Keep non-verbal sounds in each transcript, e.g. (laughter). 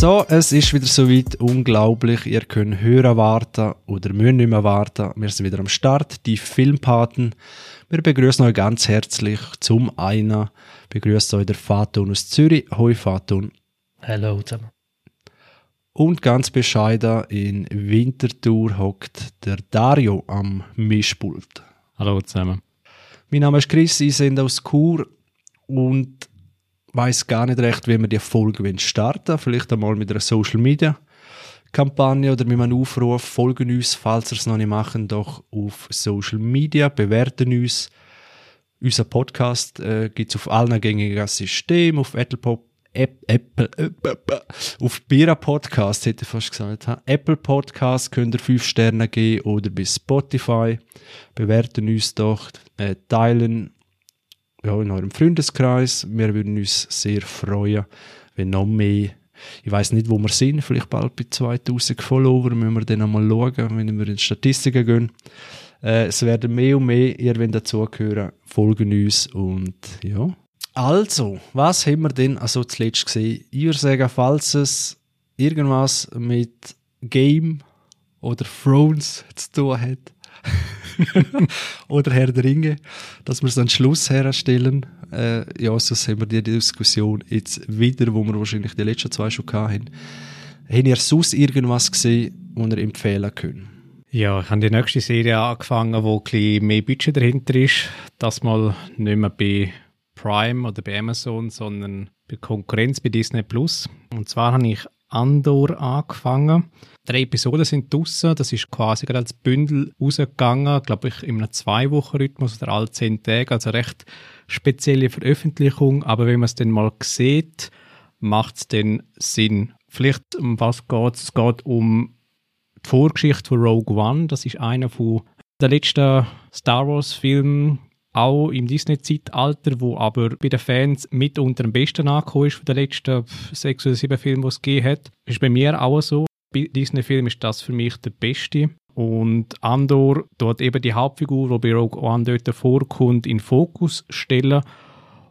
So, es ist wieder soweit. Unglaublich. Ihr könnt hören warten oder müsst nicht mehr warten. Wir sind wieder am Start. Die Filmpaten. Wir begrüßen euch ganz herzlich. Zum einen begrüßt euch der Fatun aus Zürich. Hoi Fatun. Hallo zusammen. Und ganz bescheiden in Winterthur hockt der Dario am Mischpult. Hallo zusammen. Mein Name ist Chris, ich bin aus Chur und weiß gar nicht recht, wie wir die Folge starten Vielleicht einmal mit einer Social Media Kampagne oder mit einem Aufruf. Folgen uns, falls ihr es noch nicht machen, doch auf Social Media, bewerten uns. Unser Podcast äh, gibt es auf allen gängigen Systemen, auf Apple, Pop, Apple, Apple, auf Bira Podcast, hätte ich fast gesagt. Apple Podcast könnt ihr 5 Sterne geben oder bis Spotify. Bewerten uns doch, äh, teilen ja, in eurem Freundeskreis. Wir würden uns sehr freuen, wenn noch mehr, ich weiß nicht, wo wir sind, vielleicht bald bei 2000 Follower, müssen wir dann einmal schauen, wenn wir in die Statistiken gehen. Äh, es werden mehr und mehr, ihr wollt dazugehören, folgen uns und ja. Also, was haben wir denn also zuletzt gesehen? Ich würde sagen, falls es irgendwas mit Game oder Thrones (laughs) zu tun hat, (laughs) oder Herr der Ringe, dass wir so einen Schluss herstellen. Äh, ja, sonst haben wir die Diskussion jetzt wieder, wo wir wahrscheinlich die letzten zwei schon hatten. Habt ihr sonst irgendwas gesehen, was ihr empfehlen könnt? Ja, ich habe die nächste Serie angefangen, wo ein bisschen mehr Budget dahinter ist. Das mal nicht mehr bei Prime oder bei Amazon, sondern bei Konkurrenz bei Disney Plus. Und zwar habe ich Andor angefangen. Drei Episoden sind draussen. Das ist quasi gerade als Bündel rausgegangen, glaube ich, in einem Zwei-Wochen-Rhythmus oder alle zehn Tage. Also recht spezielle Veröffentlichung. Aber wenn man es dann mal sieht, macht es dann Sinn. Vielleicht um was geht es? Es geht um die Vorgeschichte von Rogue One. Das ist einer von der letzten Star Wars-Filme, auch im Disney-Zeitalter, wo aber bei den Fans mit unter dem Besten angekommen ist von den letzten sechs oder sieben Filmen, die es gegeben hat. Ist bei mir auch so. Disney-Film ist das für mich der beste. Und Andor dort eben die Hauptfigur, die bei Rogue One dort vorkommt, in Fokus stellen.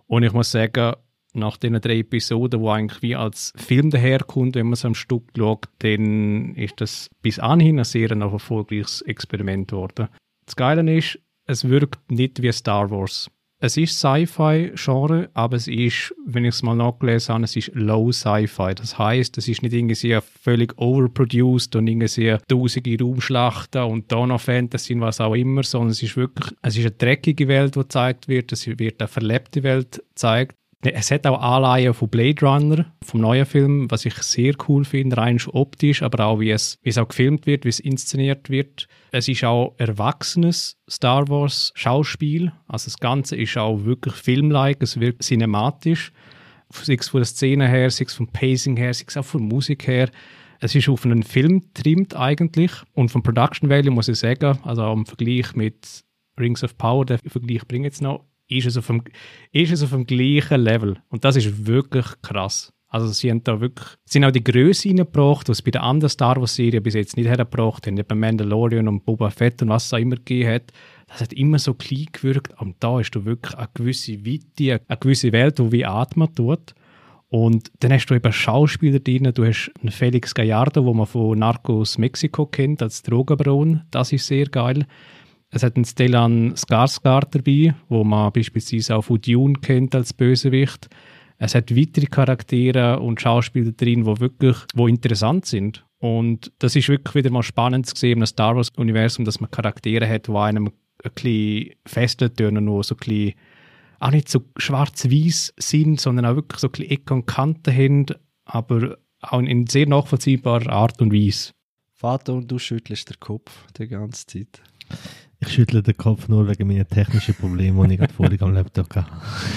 Und ich muss sagen, nach den drei Episoden, wo eigentlich wie als Film daherkommt, wenn man es am Stück schaut, dann ist das bis anhin ein sehr erfolgreiches Experiment geworden. Das Geile ist, es wirkt nicht wie Star Wars. Es ist Sci-Fi-Genre, aber es ist, wenn ich es mal nachgelesen habe, es ist Low Sci-Fi. Das heißt, es ist nicht irgendwie völlig overproduced und irgendwie tausende Raumschlachten und da noch Fantasy und was auch immer, sondern es ist wirklich, es ist eine dreckige Welt, die gezeigt wird, es wird eine verlebte Welt gezeigt. Es hat auch Anleihen von Blade Runner, vom neuen Film, was ich sehr cool finde, rein optisch, aber auch wie es, wie es auch gefilmt wird, wie es inszeniert wird. Es ist auch erwachsenes Star Wars Schauspiel, also das Ganze ist auch wirklich filmlike, es wirkt cinematisch, sei es von der Szene her, sei es vom Pacing her, sei es auch von der Musik her. Es ist auf einen Film trimmt eigentlich und vom Production Value muss ich sagen, also auch im Vergleich mit Rings of Power, den Vergleich bringe ich jetzt noch, ist es, auf dem, ist es auf dem gleichen Level. Und das ist wirklich krass. Also sie haben da wirklich, sind auch die Größe reingebracht, was bei der anderen Star Wars Serie bis jetzt nicht hergebracht haben, bei Mandalorian und Boba Fett und was es auch immer gegeben hat. Das hat immer so klein gewirkt, und da hast du wirklich eine gewisse Weite, eine gewisse Welt, die wie atmen tut. Und dann hast du eben Schauspieler drin, du hast einen Felix Gallardo, wo man von Narcos Mexiko kennt, als Drogenbaron, das ist sehr geil. Es hat einen Stellan Skarsgård dabei, wo man beispielsweise auch von Dune kennt als Bösewicht. Es hat weitere Charaktere und Schauspieler drin, die wirklich wo interessant sind. Und das ist wirklich wieder mal spannend zu sehen im Star Wars-Universum, dass man Charaktere hat, die einem ein bisschen fester tönen, nur so ein bisschen auch nicht so schwarz-weiß sind, sondern auch wirklich so ein bisschen Ecken und Kanten haben, aber auch in sehr nachvollziehbarer Art und Weise. Vater, und du schüttelst den Kopf die ganze Zeit. Ich schüttle den Kopf nur wegen meiner technischen Probleme, die ich gerade vorhin am Laptop hatte.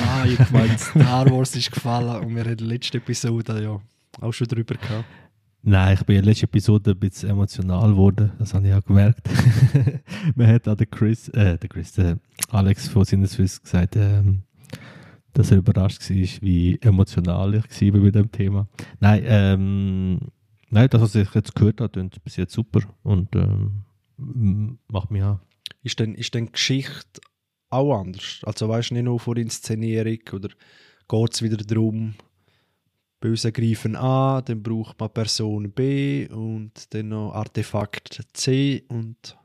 Ah, ich meine, Star Wars ist gefallen und wir haben in der letzten Episode ja auch schon drüber gehabt. Nein, ich bin in der letzten Episode ein bisschen emotional geworden, das habe ich auch gemerkt. (laughs) Man hat an den Chris, äh, der Chris, der Alex von Sinneswiss gesagt, ähm, dass er überrascht war, wie emotional ich war bei dem Thema. Nein, ähm, nein, das, was ich jetzt gehört habe, klingt bis jetzt super und ähm, macht mich auch ist dann, ist dann Geschichte auch anders? Also weißt du nicht nur vor Inszenierung oder geht es wieder darum, Böse greifen A, dann braucht man Person B und dann noch Artefakt C und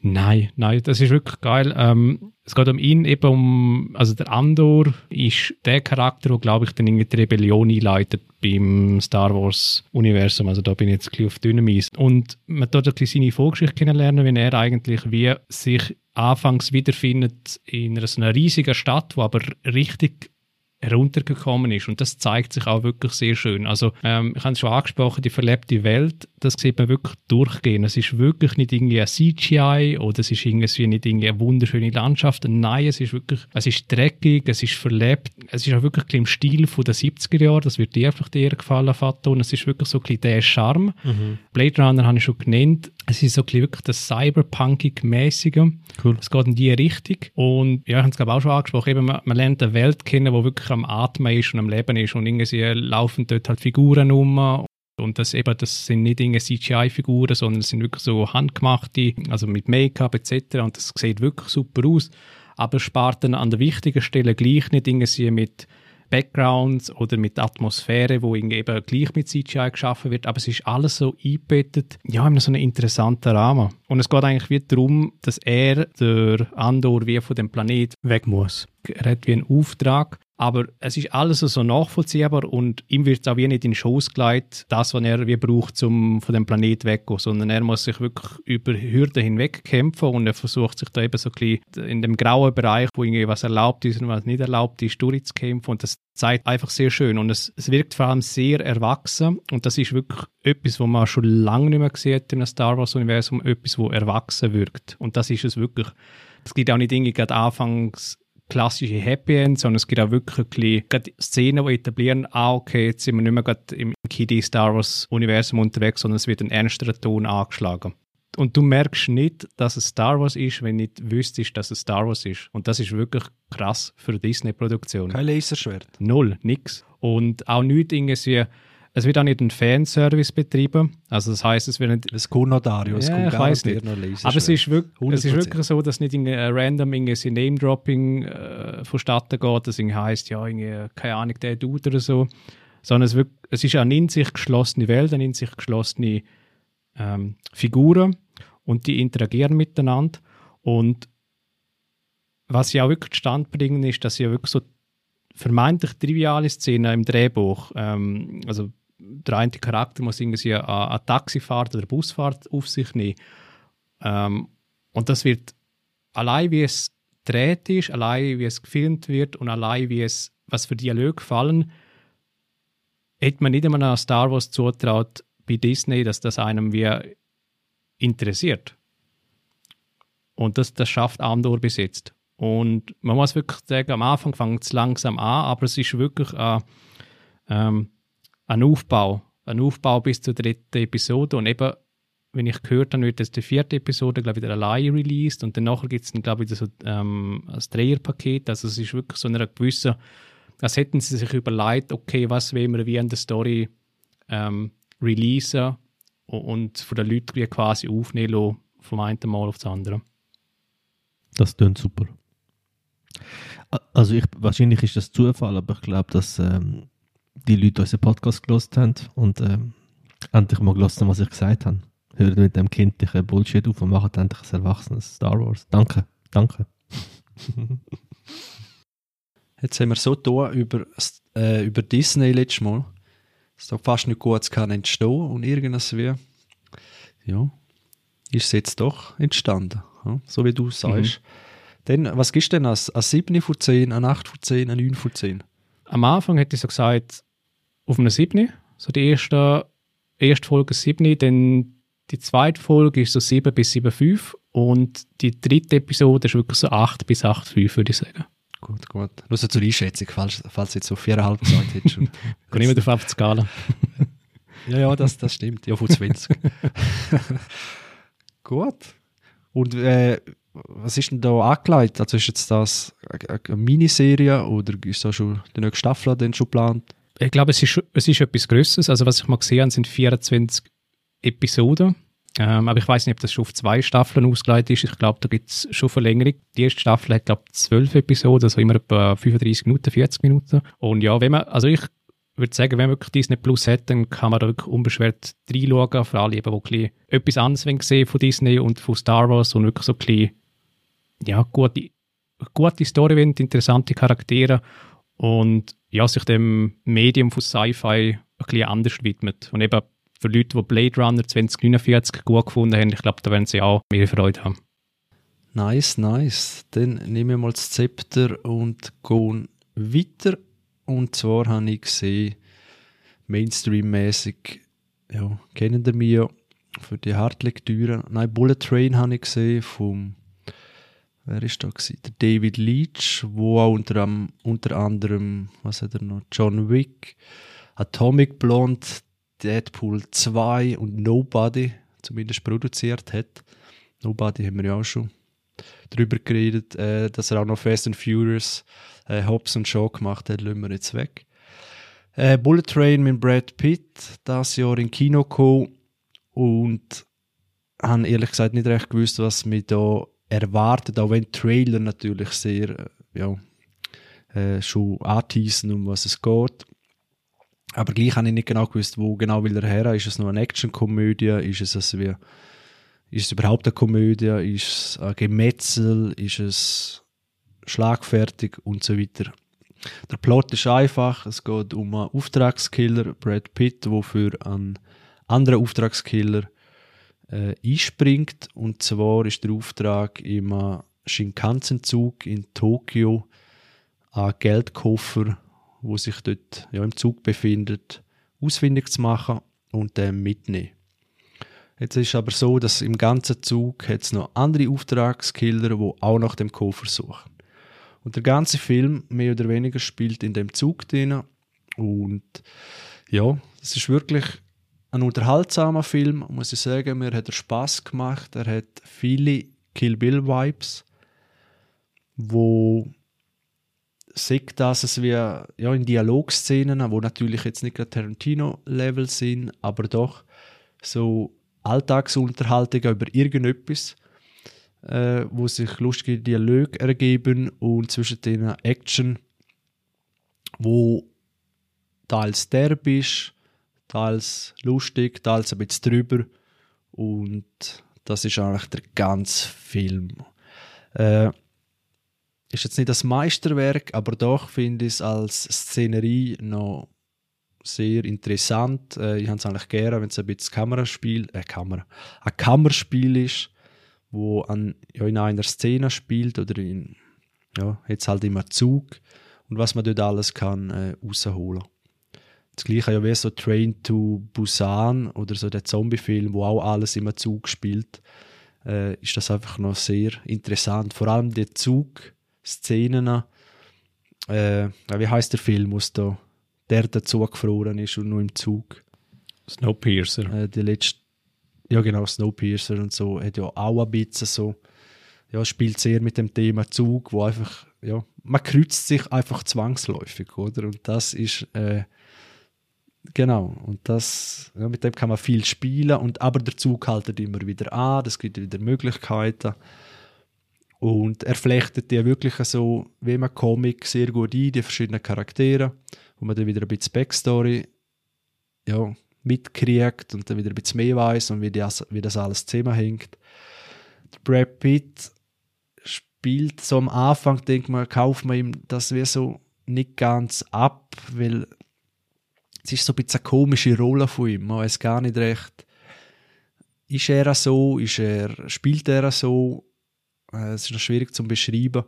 Nein, nein, das ist wirklich geil. Ähm, es geht um ihn eben um, also der Andor ist der Charakter, der glaube ich dann irgendwie die Rebellion einleitet beim Star Wars Universum. Also da bin ich jetzt ein bisschen auf dünnem Eis. Und man tut ein bisschen seine Vorgeschichte kennenlernen, wie er eigentlich wie sich anfangs wiederfindet in einer, so einer riesigen Stadt, wo aber richtig heruntergekommen ist. Und das zeigt sich auch wirklich sehr schön. Also, ähm, ich habe es schon angesprochen, die verlebte Welt, das sieht man wirklich durchgehen. Es ist wirklich nicht irgendwie ein CGI oder es ist irgendwie nicht irgendwie eine wunderschöne Landschaft. Nein, es ist wirklich, es ist dreckig, es ist verlebt. Es ist auch wirklich im Stil von den 70er Jahren. Das wird dir einfach dir gefallen, Fato. Und es ist wirklich so ein bisschen der Charme. Mhm. Blade Runner habe ich schon genannt. Es ist so wirklich das Cyberpunkig-mäßige. Cool. Es geht in die Richtung. Und ja, ich habe es glaube auch schon angesprochen, eben, man, man lernt eine Welt kennen, die wirklich am Atmen ist und am Leben ist und irgendwie laufen dort halt Figuren um und das eben, das sind nicht CGI-Figuren, sondern es sind wirklich so handgemachte, also mit Make-up etc. Und das sieht wirklich super aus. Aber spart dann an der wichtigen Stelle gleich nicht irgendwie mit Backgrounds oder mit Atmosphäre, wo eben gleich mit CGI geschaffen wird, aber es ist alles so eingebettet, ja, in so einen interessanten Rahmen. Und es geht eigentlich wie darum, dass er, der Andor, wie von dem Planet weg muss. Er hat wie einen Auftrag aber es ist alles so nachvollziehbar und ihm wird es auch wie nicht in den Schoß gelegt, das, was er wie braucht, um von dem Planet wegzugehen, sondern er muss sich wirklich über Hürden hinweg kämpfen und er versucht sich da eben so ein bisschen in dem grauen Bereich, wo irgendwie was erlaubt ist und was nicht erlaubt ist, durchzukämpfen und das zeigt einfach sehr schön und es, es wirkt vor allem sehr erwachsen und das ist wirklich etwas, was man schon lange nicht mehr hat im Star Wars Universum, etwas, wo erwachsen wirkt und das ist es wirklich. Es gibt auch nicht irgendwie gerade anfangs klassische Happy End, sondern es gibt auch wirklich Szenen, die etablieren, ah, okay, jetzt sind wir nicht mehr gerade im Kiddie Star Wars Universum unterwegs, sondern es wird ein ernsterer Ton angeschlagen. Und du merkst nicht, dass es Star Wars ist, wenn du nicht wüsstest, dass es Star Wars ist. Und das ist wirklich krass für eine Disney-Produktion. Kein Laserschwert. Null, nix. Und auch nichts irgendwie es wird auch nicht ein Fanservice betrieben. Also das heißt, es wird nicht... Kommt noch Dario, es ja, kommt ich weiß nicht. Aber es ist, wirklich, es ist wirklich so, dass nicht ein random irgendwie Name-Dropping äh, vonstatten geht, dass irgendwie heisst, ja, irgendwie, keine Ahnung, der Dude oder so. Sondern es, wird, es ist eine in sich geschlossene Welt, eine in sich geschlossene ähm, Figuren und die interagieren miteinander. Und was sie auch wirklich zustande bringen, ist, dass sie ja wirklich so vermeintlich triviale Szenen im Drehbuch, ähm, also der eine Charakter muss irgendwie eine, eine Taxifahrt oder Busfahrt auf sich nehmen. Ähm, und das wird allein wie es dreht ist, allein wie es gefilmt wird und allein wie es, was für Dialoge gefallen, hätte man nicht einmal Star Wars zutraut bei Disney, dass das einem wie interessiert. Und das, das schafft Andor bis jetzt. Und man muss wirklich sagen, am Anfang fängt es langsam an, aber es ist wirklich ein, ähm, ein Aufbau. Ein Aufbau bis zur dritten Episode. Und eben, wenn ich gehört habe, wird das die vierte Episode, glaube ich, wieder allein released. Und danach gibt es dann, glaube ich, so ähm, ein Dreierpaket. Also es ist wirklich so eine gewisse, als hätten sie sich überlegt, okay, was wollen wir wie in der Story ähm, releasen und von den Leuten quasi aufnehmen lassen, vom einen Mal auf das andere. Das klingt super. Also ich, wahrscheinlich ist das Zufall, aber ich glaube, dass ähm, die Leute unseren Podcast gelost haben und ähm, endlich mal gelost haben, was ich gesagt habe. Hören mit dem kindlichen Bullshit auf und machen endlich ein erwachsenes Star Wars. Danke, danke. (laughs) Jetzt haben wir so tun über, äh, über Disney letztes Mal, dass da fast nicht gut kann entstehen und irgendwas wie, ja, ist es jetzt doch entstanden, ja? so wie du sagst. Mhm. Dann, was gibst du denn als, als 7 von 10, ein 8 von 10, ein 9 von 10? Am Anfang hätte ich so gesagt, auf einer 7. So die erste, erste Folge 7, dann die zweite Folge ist so 7 bis 7,5 und die dritte Episode ist wirklich so 8 bis 8,5, würde ich sagen. Gut, gut. Nur so zur Einschätzung, falls, falls du jetzt so 4,5 gesagt hättest. (laughs) Kann ich mir auf die Skala. (laughs) ja, ja, das, das stimmt. Ja, von 20. (laughs) gut. Und äh, was ist denn da angelegt? Also ist jetzt das eine Miniserie oder ist da schon die nächste Staffel denn schon geplant? Ich glaube, es ist, es ist etwas Größeres. Also was ich mal gesehen habe, sind 24 Episoden. Ähm, aber ich weiß nicht, ob das schon auf zwei Staffeln ausgelegt ist. Ich glaube, da gibt es schon Verlängerung. Die erste Staffel hat, glaube ich, zwölf Episoden, also immer etwa 35 Minuten, 40 Minuten. Und ja, wenn man, also ich würde sagen, wenn man wirklich Disney Plus hat, dann kann man da wirklich unbeschwert reinschauen, vor allem eben, die etwas anderes sehen von Disney und von Star Wars und wirklich so ein bisschen, ja, gute, gute Story interessante Charaktere und ja, sich dem Medium von Sci-Fi ein bisschen anders widmet. Und eben für Leute, die Blade Runner 2049 gut gefunden haben, ich glaube, da werden sie auch mehr Freude haben. Nice, nice. Dann nehmen wir mal das Zepter und gehen weiter. Und zwar habe ich gesehen, Mainstream-mäßig, ja, kennen ihr mich ja für die Hartlektüre. Nein, Bullet Train habe ich gesehen vom, wer ist da gewesen? Der David Leach, wo auch unter, unter anderem, was hat er noch? John Wick, Atomic Blonde, Deadpool 2 und Nobody zumindest produziert hat. Nobody haben wir ja auch schon drüber geredet, äh, dass er auch noch Fast and Furious, äh, Hobbs und Shaw gemacht hat, lassen wir jetzt weg. Äh, Bullet Train mit Brad Pitt, das Jahr in Kino gekommen und habe ehrlich gesagt nicht recht gewusst, was mich da erwartet, auch wenn Trailer natürlich sehr, äh, ja, äh, schon anteasen, um was es geht. Aber gleich habe ich nicht genau gewusst, wo genau will er her. Ist es nur eine Actionkomödie? Ist es also wie, ist es überhaupt eine Komödie? Ist es ein Gemetzel? Ist es schlagfertig und so weiter? Der Plot ist einfach. Es geht um einen Auftragskiller, Brad Pitt, der für einen anderen Auftragskiller äh, einspringt. Und zwar ist der Auftrag im Shinkansen-Zug in Tokio ein Geldkoffer wo sich dort ja, im Zug befindet, ausfindig zu machen und den mitnehmen. Jetzt ist aber so, dass im ganzen Zug es noch andere Auftragskiller, die auch nach dem Koffer suchen. Und der ganze Film, mehr oder weniger, spielt in dem Zug drin. Und ja, es ist wirklich ein unterhaltsamer Film, muss ich sagen. Mir hat er Spaß gemacht. Er hat viele Kill Bill Vibes, wo sagt, dass es wie ja, in Dialogszenen, wo natürlich jetzt nicht Tarantino-Level sind, aber doch so Alltagsunterhaltungen über irgendetwas, äh, wo sich lustige Dialoge ergeben und zwischen den Action, wo teils derb ist, teils lustig, teils ein bisschen drüber und das ist eigentlich der ganze Film. Äh, ist jetzt nicht das Meisterwerk, aber doch finde ich es als Szenerie noch sehr interessant. Äh, ich habe es eigentlich gerne, wenn es ein bisschen Kameraspiel, äh, Kamera, ein Kammerspiel ist, wo an, ja, in einer Szene spielt oder in, ja, jetzt halt immer Zug und was man dort alles kann äh, rausholen. Das gleiche ja wie so Train to Busan oder so der Zombie-Film, wo auch alles immer Zug spielt, äh, ist das einfach noch sehr interessant. Vor allem der Zug Szenen. Äh, wie heißt der Film, wo da der dazu gefroren ist und nur im Zug? Snowpiercer. Äh, die letzte, ja genau, Snowpiercer und so, hat ja auch ein bisschen so, ja, spielt sehr mit dem Thema Zug, wo einfach, ja, man kreuzt sich einfach zwangsläufig, oder? Und das ist, äh, genau, und das, ja, mit dem kann man viel spielen, und aber der Zug haltet immer wieder an, das gibt wieder Möglichkeiten. Und er flechtet die wirklich so, wie man Comic, sehr gut ein, die verschiedenen Charaktere, wo man dann wieder ein bisschen Backstory ja, mitkriegt und dann wieder ein bisschen mehr weiß und wie, die, wie das alles zusammenhängt. Der Brad Pitt spielt so am Anfang, denkt man, kauft man ihm das wie so nicht ganz ab, weil es ist so ein bisschen eine komische Rolle von ihm. Man weiß gar nicht recht, ist er so, ist er, spielt er so äh, es ist noch schwierig zu beschreiben.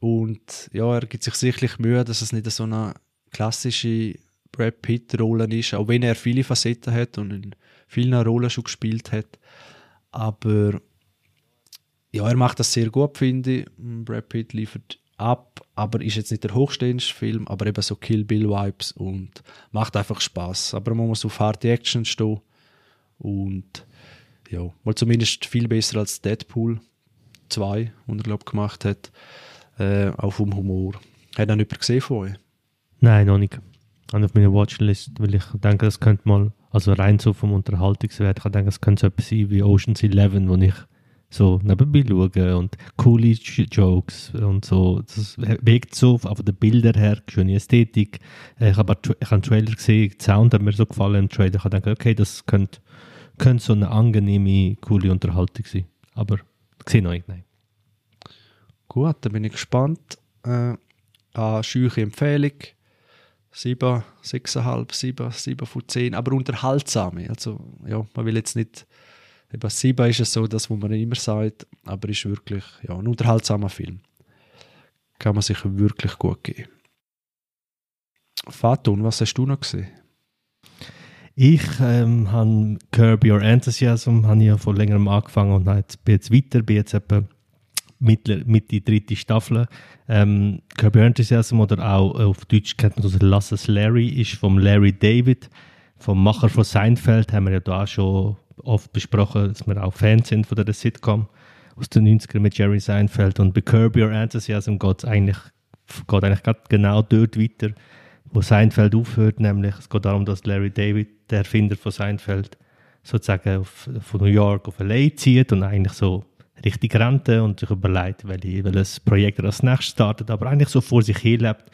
Und ja, er gibt sich sicherlich Mühe, dass es nicht so eine klassische Brad Pitt-Rolle ist, auch wenn er viele Facetten hat und in vielen Rollen schon gespielt hat. Aber ja, er macht das sehr gut, finde ich. Brad Pitt liefert ab, aber ist jetzt nicht der hochstehendste Film, aber eben so Kill Bill Vibes und macht einfach Spaß. Aber man muss auf harte Action stehen und ja, mal zumindest viel besser als Deadpool. 2, den er glaub, gemacht hat, äh, auch vom Humor. Hat er jemand gesehen von euch? Nein, noch nicht. Und auf meiner Watchlist, weil ich denke, das könnte mal, also rein so vom Unterhaltungswert, ich denke, es könnte so etwas sein wie Ocean's Eleven, wo ich so nebenbei schauen und coole Jokes und so. Das wirkt so, von den Bildern her, schöne Ästhetik. Äh, ich habe ich hab einen Trailer gesehen, der Sound hat mir so gefallen im Trailer. Ich habe gedacht, okay, das könnte, könnte so eine angenehme, coole Unterhaltung sein. Aber ich sehe noch nicht. Gut, dann bin ich gespannt. Äh, eine scheuche Empfehlung. 7, 6,5, 7, 7 von 10, aber unterhaltsame. Also, ja, man will jetzt nicht Eben Siba ist es so, das, was man immer sagt, aber ist wirklich ja, ein unterhaltsamer Film. Kann man sich wirklich gut geben. Fatun, was hast du noch gesehen? Ich ähm, habe Curb Your Enthusiasm habe ich ja vor längerem angefangen und bin jetzt weiter, bin jetzt etwa Mitte, Mitte dritte Staffel. Ähm, Curb Enthusiasm oder auch auf Deutsch kennt man das Lass es Larry, ist vom Larry David, vom Macher von Seinfeld, haben wir ja da schon oft besprochen, dass wir auch Fans sind von der Sitcom aus den 90ern mit Jerry Seinfeld und bei Curb Your Enthusiasm geht es eigentlich, geht eigentlich genau dort weiter, wo Seinfeld aufhört, nämlich es geht darum, dass Larry David, der Erfinder von Seinfeld, sozusagen auf, von New York auf LA zieht und eigentlich so richtig Rente und sich überlegt, welches Projekt er als nächstes startet, aber eigentlich so vor sich hin lebt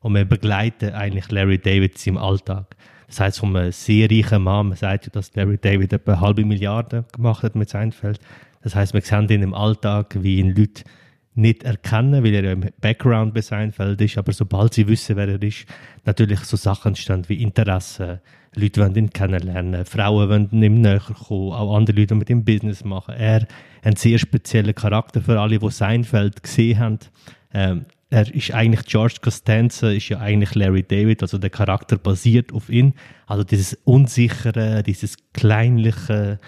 und wir begleiten eigentlich Larry David seinem Alltag. Das heißt, von einem sehr reichen Mann, man sagt ja, dass Larry David etwa eine halbe Milliarde gemacht hat mit Seinfeld. Das heißt, wir sehen ihn im Alltag, wie ihn Leute nicht erkennen, weil er ja im Background bei Seinfeld ist, aber sobald sie wissen, wer er ist, natürlich so Sachen entstehen wie Interesse, Leute wollen ihn kennenlernen, Frauen wollen ihm näher kommen, auch andere Leute mit ihm Business machen. Er ein sehr spezieller Charakter für alle, die Seinfeld gesehen haben. Ähm, er ist eigentlich George Costanza, ist ja eigentlich Larry David, also der Charakter basiert auf ihn. Also dieses Unsichere, dieses Kleinliche,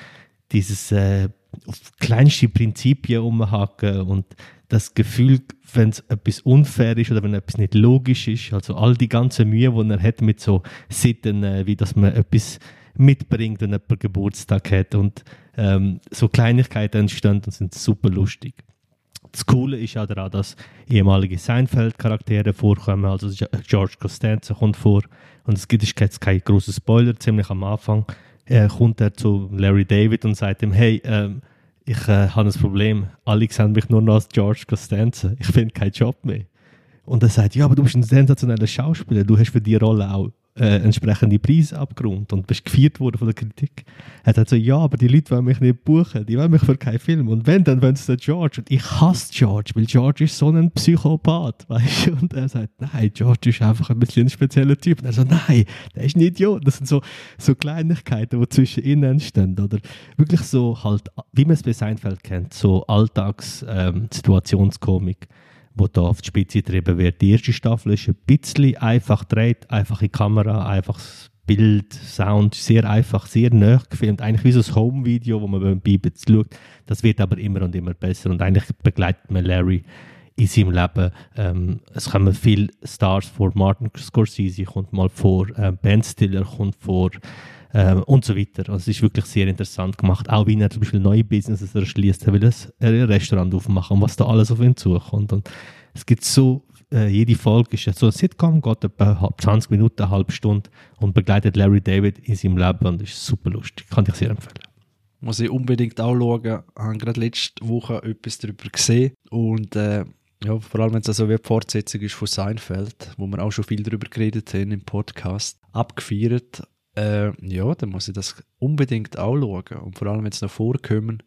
dieses äh, auf kleinste Prinzipien umhaken und das Gefühl, wenn es etwas unfair ist oder wenn etwas nicht logisch ist, also all die ganze Mühe, die er hat mit so Sitten, äh, wie dass man etwas mitbringt, wenn jemand Geburtstag hat und ähm, so Kleinigkeiten entstehen und sind super lustig das Coole ist ja daran, dass ehemalige Seinfeld-Charaktere vorkommen. Also George Costanza kommt vor. Und es gibt jetzt kein großer Spoiler. Ziemlich am Anfang äh, kommt er zu Larry David und sagt ihm, hey, ähm, ich äh, habe ein Problem. Alle sehen mich nur noch als George Costanza. Ich finde keinen Job mehr. Und er sagt, ja, aber du bist ein sensationeller Schauspieler. Du hast für die Rolle auch äh, entsprechende Preise abgerundet und bist gefeiert worden von der Kritik. Er hat so, ja, aber die Leute wollen mich nicht buchen, die wollen mich für keinen Film. Und wenn, dann wollen sie den George. Und ich hasse George, weil George ist so ein Psychopath, (laughs) weißt du? Und er sagt, nein, George ist einfach ein bisschen ein spezieller Typ. Und er so, nein, der ist ein Idiot. Das sind so, so Kleinigkeiten, die zwischen ihnen entstehen. Oder wirklich so halt, wie man es bei Seinfeld kennt, so Alltagssituationskomik. Ähm, wo da auf die Spitze getrieben wird. Die erste Staffel ist ein bisschen einfach gedreht, einfache Kamera, einfaches Bild, Sound, sehr einfach, sehr nah gefilmt. Eigentlich wie so ein Home-Video, wo man beim Bibel schaut. Das wird aber immer und immer besser und eigentlich begleitet man Larry in seinem Leben. Ähm, es kommen viele Stars vor. Martin Scorsese kommt mal vor, äh, Ben Stiller kommt vor ähm, und so weiter. Also es ist wirklich sehr interessant gemacht. Auch wie er zum Beispiel neue Businesses erschließt, er will ein Restaurant aufmachen und was da alles auf ihn zukommt. Und es gibt so, äh, jede Folge ist so ein Sitcom, geht etwa 20 Minuten, eine halbe Stunde und begleitet Larry David in seinem Leben und ist super lustig. Kann ich sehr empfehlen. Muss ich unbedingt auch schauen. Ich habe gerade letzte Woche etwas darüber gesehen und äh, ja, vor allem wenn es also wie die Fortsetzung ist von Seinfeld, wo wir auch schon viel darüber geredet haben im Podcast, abgefeiert äh, ja, dann muss ich das unbedingt auch schauen. Und vor allem, wenn es noch vorkommen,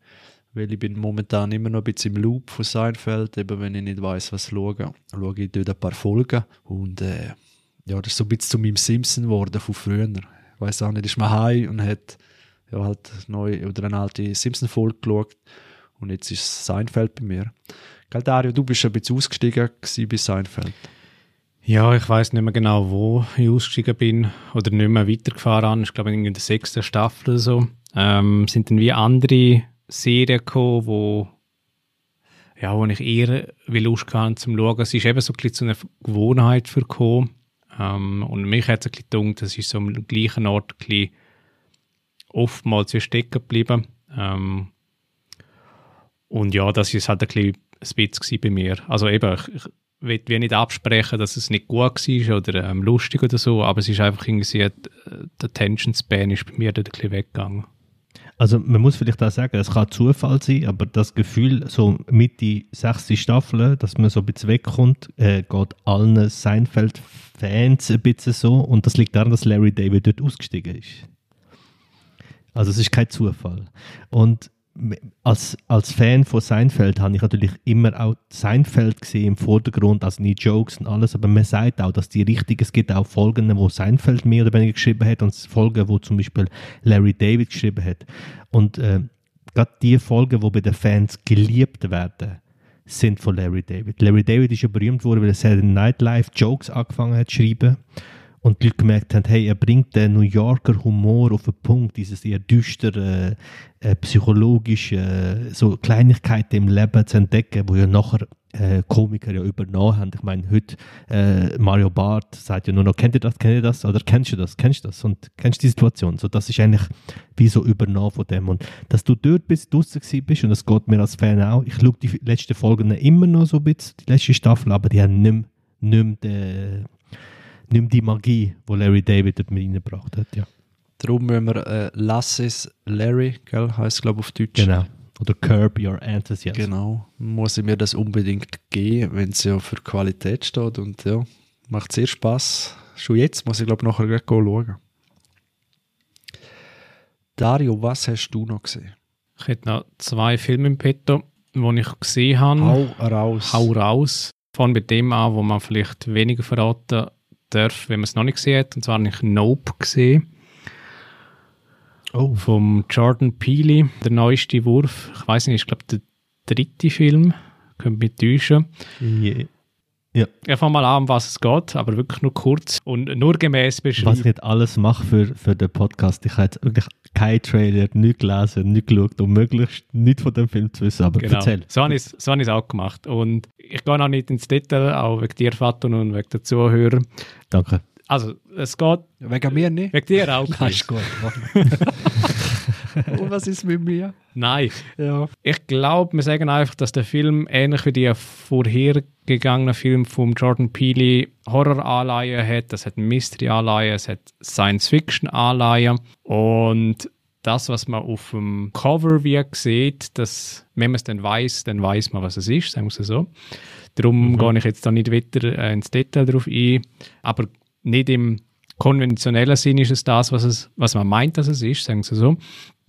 weil ich bin momentan immer noch ein bisschen im Loop von Seinfeld, eben wenn ich nicht weiß, was schaue, schaue ich dort ein paar Folgen. Und äh, ja, das ist so ein bisschen zu meinem Simpson geworden von früher. Ich weiß auch nicht, ist man heim und hat ja, halt neu oder eine alte Simpson-Folge geschaut. Und jetzt ist Seinfeld bei mir. Gell, Dario, du bist ein bisschen ausgestiegen bei Seinfeld. Ja, ich weiß nicht mehr genau, wo ich ausgestiegen bin oder nicht mehr weitergefahren. Ich glaube, in der sechsten Staffel oder so. Ähm, sind dann wie andere Serien gekommen, wo, ja, wo ich eher Lust hatte zum Schauen. Es ist eben so ein bisschen zu einer Gewohnheit für gekommen. Ähm, und mich hat es ein bisschen gedacht, das ist so am gleichen Ort ein bisschen oftmals stecken geblieben. Ähm, und ja, das ist halt ein bisschen ein bei mir. Also eben, ich, will wir nicht absprechen, dass es nicht gut war oder ähm, lustig oder so, aber es ist einfach irgendwie, äh, der Attention Span ist bei mir dort ein bisschen weggegangen. Also man muss vielleicht auch sagen, es kann Zufall sein, aber das Gefühl, so mit die sechste Staffel, dass man so ein bisschen wegkommt, äh, geht allen Seinfeld-Fans ein bisschen so und das liegt daran, dass Larry David dort ausgestiegen ist. Also es ist kein Zufall. Und als, als Fan von Seinfeld habe ich natürlich immer auch Seinfeld gesehen im Vordergrund, also nie Jokes und alles, aber man sagt auch, dass die richtigen, es gibt auch Folgen, wo Seinfeld mehr oder weniger geschrieben hat und Folgen, wo zum Beispiel Larry David geschrieben hat. Und äh, gerade die Folgen, wo bei den Fans geliebt werden, sind von Larry David. Larry David ist ja berühmt worden, weil er Saturday Night Live Jokes angefangen hat zu schreiben und die Leute gemerkt haben, hey, er bringt den New Yorker Humor auf den Punkt, dieses eher düstere, äh, psychologische, äh, so Kleinigkeiten im Leben zu entdecken, wo ja nachher äh, Komiker ja übernommen haben. Ich meine, heute äh, Mario Barth sagt ja nur noch, kennt ihr das, kennt ihr das oder kennst du das, kennst du das und kennst du die Situation? So, das ist eigentlich wie so übernommen von dem und dass du dort bist, draußen bist und das geht mir als Fan auch. Ich schaue die letzten Folgen immer noch so ein bisschen, die letzte Staffel, aber die haben nicht mehr, nicht mehr den, nicht die Magie, die Larry David dort mit reingebracht hat. Ja. Darum müssen wir äh, Lass es Larry, gell, heißt glaube ich auf Deutsch. Genau. Oder Curb Your Enthusiasm. Genau. Muss ich mir das unbedingt geben, wenn es ja für Qualität steht und ja, macht sehr Spaß. Schon jetzt muss ich glaube nachher gleich schauen. Dario, was hast du noch gesehen? Ich hätte noch zwei Filme im Petto, die ich gesehen habe. Hau raus. Hau raus. Von mit dem an, wo man vielleicht weniger verraten darf, wenn man es noch nicht gesehen hat. Und zwar habe ich Nope gesehen. Oh. Vom Jordan Peele, der neueste Wurf. Ich weiß nicht, ich glaube der dritte Film. Könnt mich täuschen. Yeah. Ja. Fange mal an, was es geht, aber wirklich nur kurz und nur gemäß beschrieben. Was ich nicht alles mache für, für den Podcast, ich habe jetzt wirklich keinen Trailer, nichts gelesen, nichts geschaut, um möglichst nichts von dem Film zu wissen, aber genau. erzähl. So habe ich es so auch gemacht und ich gehe auch nicht ins Detail, auch wegen dir, Vater, und wegen der Zuhörer. Danke. Also, es geht... Wegen mir nicht? Wegen dir auch. Nein, (laughs) ist gut. (laughs) (laughs) Und was ist mit mir? Nein. Ja. Ich glaube, wir sagen einfach, dass der Film ähnlich wie die vorhergegangenen Filme von Jordan Peele Horror-Anleihen hat. Das hat Mystery-Anleihen, es hat Science-Fiction-Anleihen. Und das, was man auf dem Cover wie sieht, dass, wenn man es dann weiß, dann weiß man, was es ist, sagen wir es so. Darum mhm. gehe ich jetzt da nicht weiter äh, ins Detail darauf ein. Aber nicht im konventionellen Sinn ist es das, was, es, was man meint, dass es ist, sagen Sie so.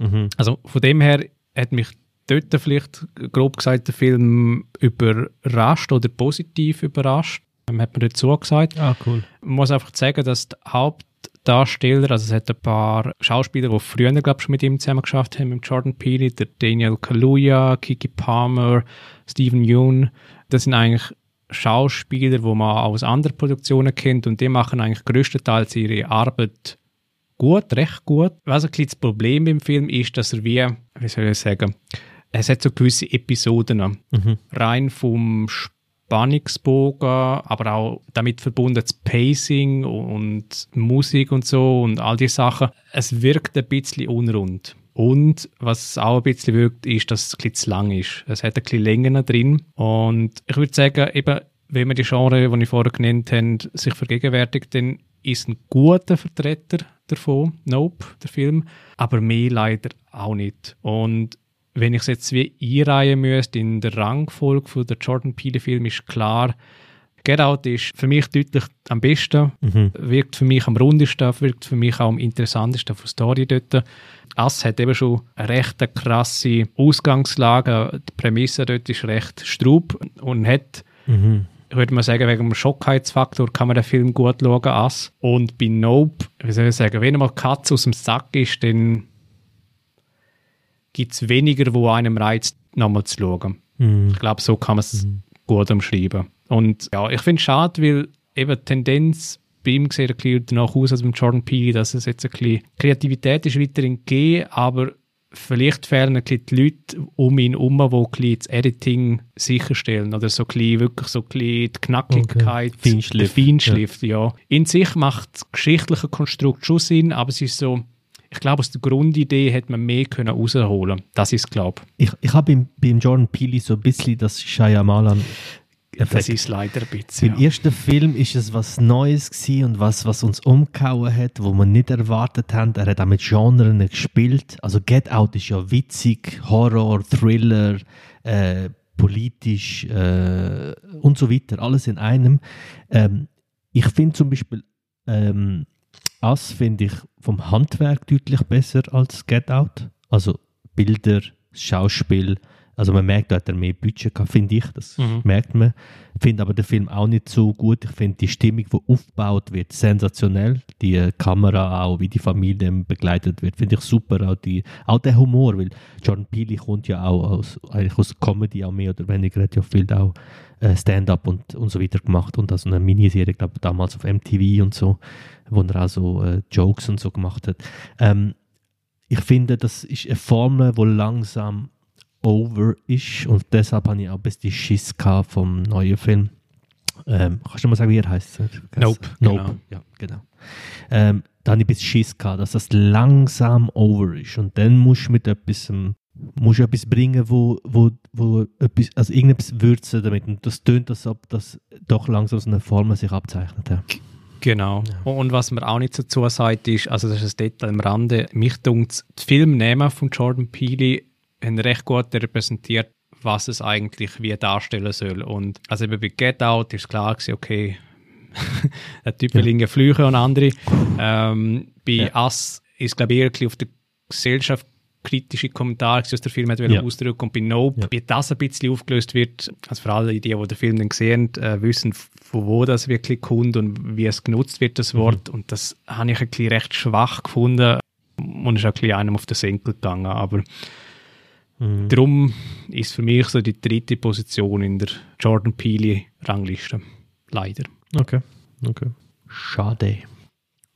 Mhm. Also von dem her hat mich dort vielleicht, grob gesagt, der Film überrascht oder positiv überrascht. Ähm, hat man so gesagt. Ah, cool. Man muss einfach sagen, dass die Hauptdarsteller, also es hat ein paar Schauspieler, die früher, glaube ich, schon mit ihm zusammen geschafft haben, mit Jordan Peele, der Daniel Kaluuya, Kiki Palmer, Stephen Yoon, das sind eigentlich Schauspieler, wo man aus anderen Produktionen kennt und die machen eigentlich größtenteils ihre Arbeit gut, recht gut. Was ein das Problem im Film ist, dass er wie, wie soll ich sagen, es hat so gewisse Episoden, mhm. rein vom Spannungsbogen, aber auch damit verbunden das Pacing und Musik und so und all die Sachen. Es wirkt ein bisschen unrund. Und was auch ein bisschen wirkt, ist, dass es ein bisschen zu lang ist. Es hat ein bisschen Längen drin. Und ich würde sagen, eben, wenn man die Genre, die ich vorher genannt habe, sich vergegenwärtigt, dann ist ein guter Vertreter davon, Nope, der Film, aber mehr leider auch nicht. Und wenn ich es jetzt wie einreihen müsste in der Rangfolge von der Jordan Peele Film, ist klar, Get Out ist für mich deutlich am besten, mhm. wirkt für mich am rundesten, wirkt für mich auch am interessantesten von Story dort. Ass hat eben schon eine recht krasse Ausgangslage, die Prämisse dort ist recht strub und hat mhm würde mal sagen, wegen dem Schockheitsfaktor kann man den Film gut schauen, Ass. Und bei Nope, wie soll ich sagen, wenn mal Katze aus dem Sack ist, dann gibt es weniger, wo einem reizt, nochmal zu schauen. Mhm. Ich glaube, so kann man es mhm. gut umschreiben. Und ja, ich finde es schade, weil eben die Tendenz bei ihm sieht ein bisschen danach aus als beim Jordan Peele, dass es jetzt ein bisschen Kreativität ist weiterhin gegeben, aber vielleicht fehlen ein bisschen die Leute um ihn herum, die das Editing sicherstellen oder so ein wirklich so ein die Knackigkeit, okay. Feinschliff. Feinschliff ja. ja. In sich macht das geschichtliche Konstrukt schon Sinn, aber es ist so, ich glaube, aus der Grundidee hätte man mehr können rausholen Das ist glaube ich. Ich habe beim, beim Jordan Peele so ein bisschen das Shyamalan Das ist leider ein bisschen. Beim ersten Film ist es was Neues gewesen und was, was uns umgehauen hat, wo wir nicht erwartet haben. Er hat auch mit Genren gespielt. Also Get Out ist ja witzig, Horror, Thriller, äh, politisch äh, und so weiter. Alles in einem. Ähm, ich finde zum Beispiel ähm, Us finde ich vom Handwerk deutlich besser als Get Out. Also Bilder, Schauspiel, also man merkt, da hat er mehr Budget gehabt, finde ich, das Mhm. merkt man. Ich finde aber den Film auch nicht so gut. Ich finde die Stimmung, die aufgebaut wird, sensationell. Die Kamera auch, wie die Familie begleitet wird, finde ich super. Auch, die, auch der Humor, weil Jordan Peele kommt ja auch aus, eigentlich aus Comedy auch mehr oder weniger, hat ja viel auch äh, Stand-up und, und so weiter gemacht und also eine Miniserie, glaube ich, damals auf MTV und so, wo er auch so äh, Jokes und so gemacht hat. Ähm, ich finde, das ist eine Formel, die langsam over ist und deshalb habe ich auch ein bisschen Schiss vom neuen Film. Ähm, kannst du mal sagen, wie er heißt? Nope, Nope, genau. ja, genau. Ähm, da habe ich ein bisschen Schiss gehabt, dass das langsam over ist und dann musst du mit etwas, ähm, musst du etwas bringen, wo, wo, wo etwas, also irgendetwas würzen damit und das tönt, als ob das doch langsam so eine Formel sich abzeichnet. Ja. Genau. Und was man auch nicht dazu sagt, ist, also das ist ein Detail am Rande, mich dunkt die Filmnehmer von Jordan Peele haben recht gut repräsentiert, was es eigentlich wie darstellen soll. Und also eben bei Get Out ist klar gewesen, okay, (laughs) der Typ will Ja. flüchen und andere. Ähm, bei Ja. Us ist glaube ich eher ein bisschen auf der Gesellschaft kritische Kommentare, aus der Film hat Ja. ausdrücken und bei Nope, Ja. wie das ein bisschen aufgelöst wird, also für alle die, die den Film dann gesehen äh, wissen, von wo das wirklich kommt und wie es genutzt wird, Mhm. das Wort. Und das habe ich ein bisschen recht schwach gefunden und ist auch ein bisschen einem auf den Senkel gegangen. Aber Mhm. darum ist für mich so die dritte Position in der Jordan Peele-Rangliste. Leider. Okay, okay. Schade.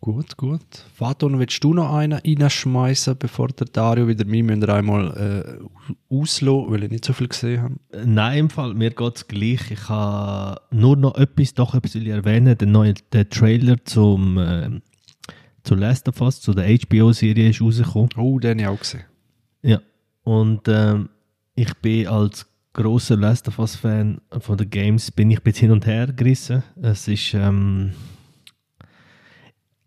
Gut, gut. Faton, willst du noch einen reinschmeißen, bevor der Dario wieder mir müssen einmal äh, auslassen, weil ich nicht so viel gesehen habe? Nein, im Fall, mir geht es gleich. Ich habe nur noch etwas, doch etwas will ich erwähnen. Der neue der Trailer zum, äh, zu Last of Us, zu der HBO-Serie ist rausgekommen. Oh, den habe ich auch gesehen. Ja. Und ähm, ich bin als großer Last of Us-Fan von den Games, bin ich bisschen hin und her gerissen. Es ist... Ähm,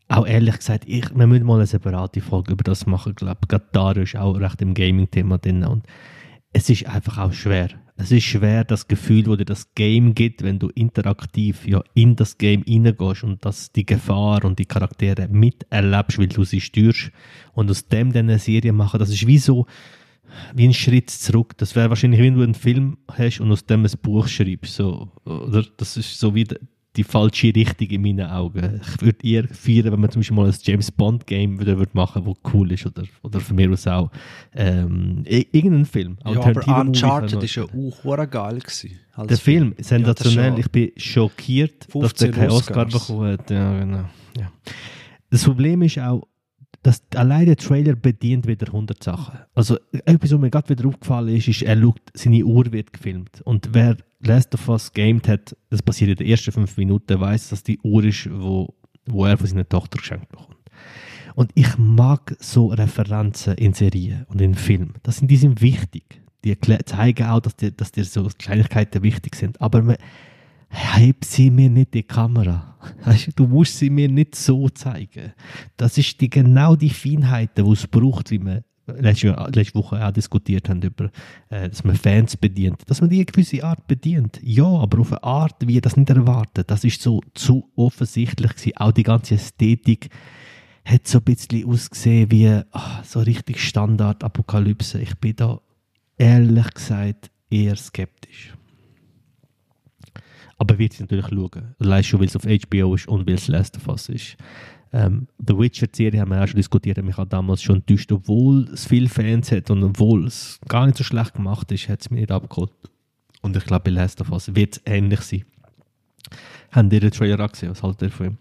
auch ehrlich gesagt, ich, wir müssen mal eine separate Folge über das machen. Ich glaube, gerade Dario ist auch recht im Gaming-Thema drin. Und es ist einfach auch schwer. Es ist schwer, das Gefühl, wo dir das Game gibt, wenn du interaktiv ja in das Game reingehst und das die Gefahr und die Charaktere miterlebst, weil du sie steuerst und aus dem dann eine Serie machen, das ist wie so wie ein Schritt zurück. Das wäre wahrscheinlich, wenn du einen Film hast und aus dem ein Buch schreibst. So, oder? Das ist so wie die falsche Richtung in meinen Augen. Ich würde eher feiern, wenn man zum Beispiel mal ein James Bond Game wieder würde machen würde, das cool ist. Oder, oder von mir aus auch ähm, irgendeinen Film. Ja, aber Uncharted ist ja auch geil gewesen. der Film, sensationell. Ja, ich bin schockiert, dass 15 der keinen Oscar bekommen hat. Ja, genau. Ja. Das Problem ist auch, dass allein der Trailer bedient wieder 100 Sachen. Also etwas, was mir gerade wieder aufgefallen ist, ist, er schaut, seine Uhr wird gefilmt. Und wer Last of Us gamed hat, das passiert in den ersten fünf Minuten, weiß, dass die Uhr ist, wo, wo er von seiner Tochter geschenkt bekommt. Und ich mag so Referenzen in Serien und in Filmen. Das sind, die sind wichtig. Die zeigen auch, dass dir dass so Kleinigkeiten wichtig sind. Aber man, heb sie mir nicht die Kamera. Du, musst sie mir nicht so zeigen. Das ist die, genau die Feinheiten, die es braucht, wie wir letzte, letzte Woche auch diskutiert haben, über, äh, dass man Fans bedient. Dass man die eine gewisse Art bedient. Ja, aber auf eine Art, wie ihr das nicht erwartet. Das ist so zu offensichtlich gewesen. Auch die ganze Ästhetik hat so ein bisschen ausgesehen wie ah, so richtig Standard-Apokalypse. Ich bin da ehrlich gesagt eher skeptisch. Aber wird es natürlich schauen. Allein schon, weil es auf HBO ist und weil es Last of Us ist. Ähm, The Witcher-Serie haben wir auch schon diskutiert, hat mich auch damals schon enttäuscht, obwohl es viele Fans hat und obwohl es gar nicht so schlecht gemacht ist, hat es mich nicht abgeholt. Und ich glaube, bei Last of Us wird es ähnlich sein. Haben ihr den Trailer auch gesehen? Was haltet ihr von ihm?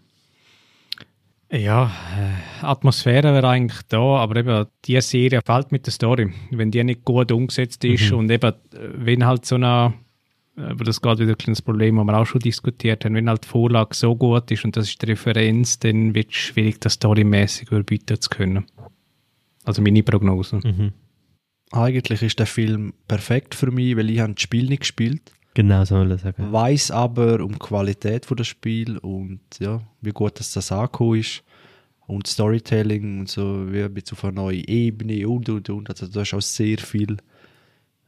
Ja, äh, Atmosphäre wäre eigentlich da, aber eben die Serie fällt mit der Story. Wenn die nicht gut umgesetzt ist Mhm. und eben, äh, wenn halt so eine, aber das geht wieder ein kleines Problem, das wir auch schon diskutiert haben, wenn halt die Vorlage so gut ist und das ist die Referenz, dann wird es schwierig, das storymäßig überbieten zu können. Also meine Prognose. Mhm. Eigentlich ist der Film perfekt für mich, weil ich habe das Spiel nicht gespielt Genau, so will ich sagen. weiß aber um die Qualität von des Spiel und ja, wie gut dass das angekommen ist und Storytelling und so, wie ein bisschen auf eine neue Ebene und und und. Also da ist auch sehr viel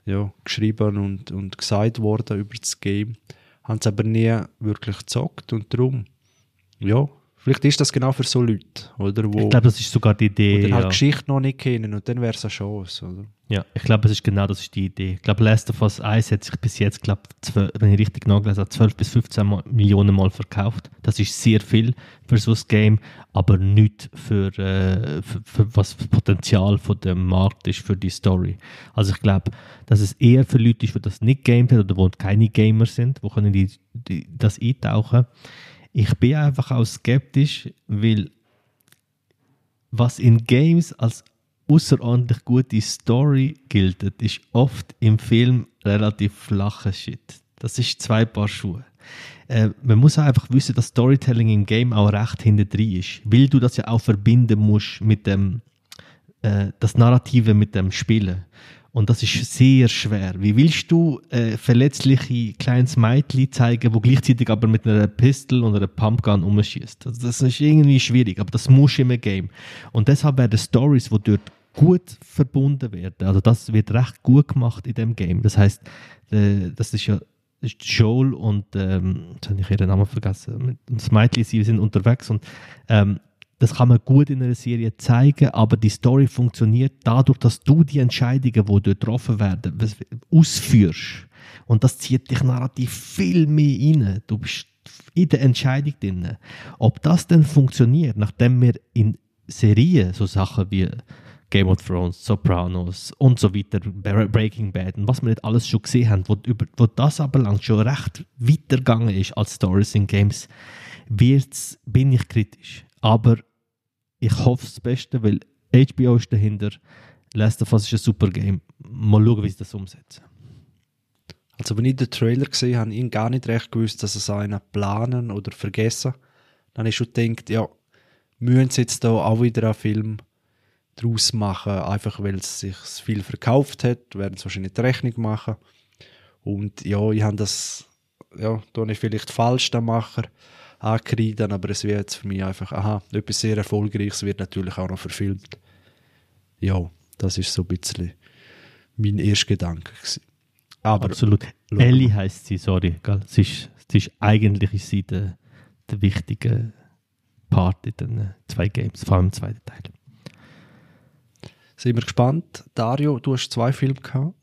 ja, geschrieben und, und gesagt worden über das Game. Haben es aber nie wirklich gezockt und darum, ja, vielleicht ist das genau für so Leute, oder? Wo, Ich glaube, das ist sogar die Idee. dann halt ja. die Geschichte noch nicht kennen und dann wäre es eine Chance, oder? Ja, ich glaube, es ist genau das ist die Idee. Ich glaube, Last of Us 1 hat sich bis jetzt, glaub, zwölf, wenn ich richtig nachgelesen habe, 12 bis 15 Mal, Millionen Mal verkauft. Das ist sehr viel für so ein Game, aber nicht für, äh, für, für was das Potenzial von dem Markt ist für die Story. Also ich glaube, dass es eher für Leute ist, die das nicht gamed haben oder wo keine Gamer sind, wo können die, die das eintauchen. Ich bin einfach auch skeptisch, weil was in Games als außerordentlich gute Story gilt, ist oft im Film relativ flacher Shit. Das ist zwei Paar Schuhe. Äh, man muss auch einfach wissen, dass Storytelling im Game auch recht hinter drin ist, weil du das ja auch verbinden musst mit dem äh, das Narrative mit dem Spielen. Und das ist sehr schwer. Wie willst du äh, verletzliche kleines Mädchen zeigen, wo gleichzeitig aber mit einer Pistol und einer Pumpgun umschießt? Also das ist irgendwie schwierig, aber das muss im Game. Und deshalb werden Stories, die dort gut verbunden werden, also das wird recht gut gemacht in dem Game. Das heißt, äh, das ist ja Joel und ähm, jetzt habe ich ihren Namen vergessen. Und das Mädchen, sie sind unterwegs und ähm, das kann man gut in einer Serie zeigen, aber die Story funktioniert dadurch, dass du die Entscheidungen, die dort getroffen werden, ausführst. Und das zieht dich narrativ viel mehr rein. Du bist in der Entscheidung drin. Ob das denn funktioniert, nachdem wir in Serien so Sachen wie Game of Thrones, Sopranos und so weiter, Bre- Breaking Bad und was wir nicht alles schon gesehen haben, wo, über, wo das aber lang schon recht weitergegangen ist als Stories in Games, wird's, bin ich kritisch. Aber ich hoffe das Beste, weil HBO ist dahinter. Last of Us ist ein super Game. Mal schauen, wie sie das umsetzen. Also wenn ich den Trailer gesehen habe, ich gar nicht recht gewusst, dass es einen planen oder vergessen. Dann habe ich schon gedacht, ja, müssen sie jetzt da auch wieder einen Film draus machen, einfach weil es sich viel verkauft hat, werden sie wahrscheinlich die Rechnung machen. Und ja, ich habe das, ja, da ich vielleicht falsch den Macher angekreidet, aber es wird jetzt für mich einfach, aha, etwas sehr Erfolgreiches wird natürlich auch noch verfilmt. Ja, das ist so ein bisschen mein erster Gedanke gewesen. Aber Absolut. schauen Ellie heißt sie, sorry. Gell? Sie, ist, sie ist eigentlich ist sie der, der wichtige Part in den zwei Games, vor allem im zweiten Teil. Sind wir gespannt. Dario, du hast zwei Filme gehabt.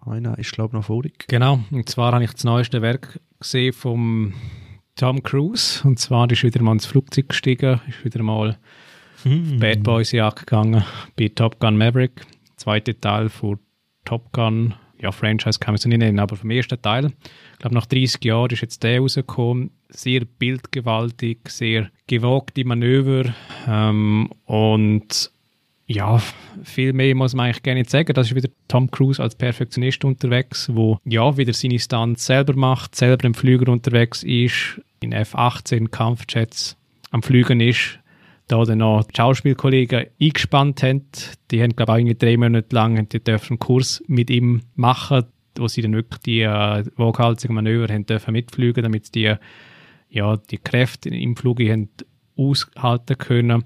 Einer ist, glaube ich, noch vorig. Genau, und zwar habe ich das neueste Werk gesehen vom Tom Cruise. Und zwar ist wieder mal ins Flugzeug gestiegen, ist wieder mal Bad Boys Jagd gegangen bei Top Gun Maverick. Zweiter Teil von Top Gun, ja, Franchise kann man es nicht nennen, aber vom ersten Teil. Ich glaube, nach 30 Jahren ist jetzt der rausgekommen. Sehr bildgewaltig, sehr gewagte Manöver ähm, und ja, viel mehr muss man eigentlich gar nicht sagen. Das ist wieder Tom Cruise als Perfektionist unterwegs, wo ja wieder seine Stunts selber macht, selber im Flüger unterwegs ist, in F-18 Kampfjets am Fliegen ist, da dann noch die Schauspielkollegen eingespannt haben. Die haben, glaube ich, auch drei Monate lang einen Kurs mit ihm machen, wo sie dann wirklich die äh, waghalsigen Manöver haben dürfen mitfliegen, damit sie die, ja, die Kräfte im Flug haben aushalten können.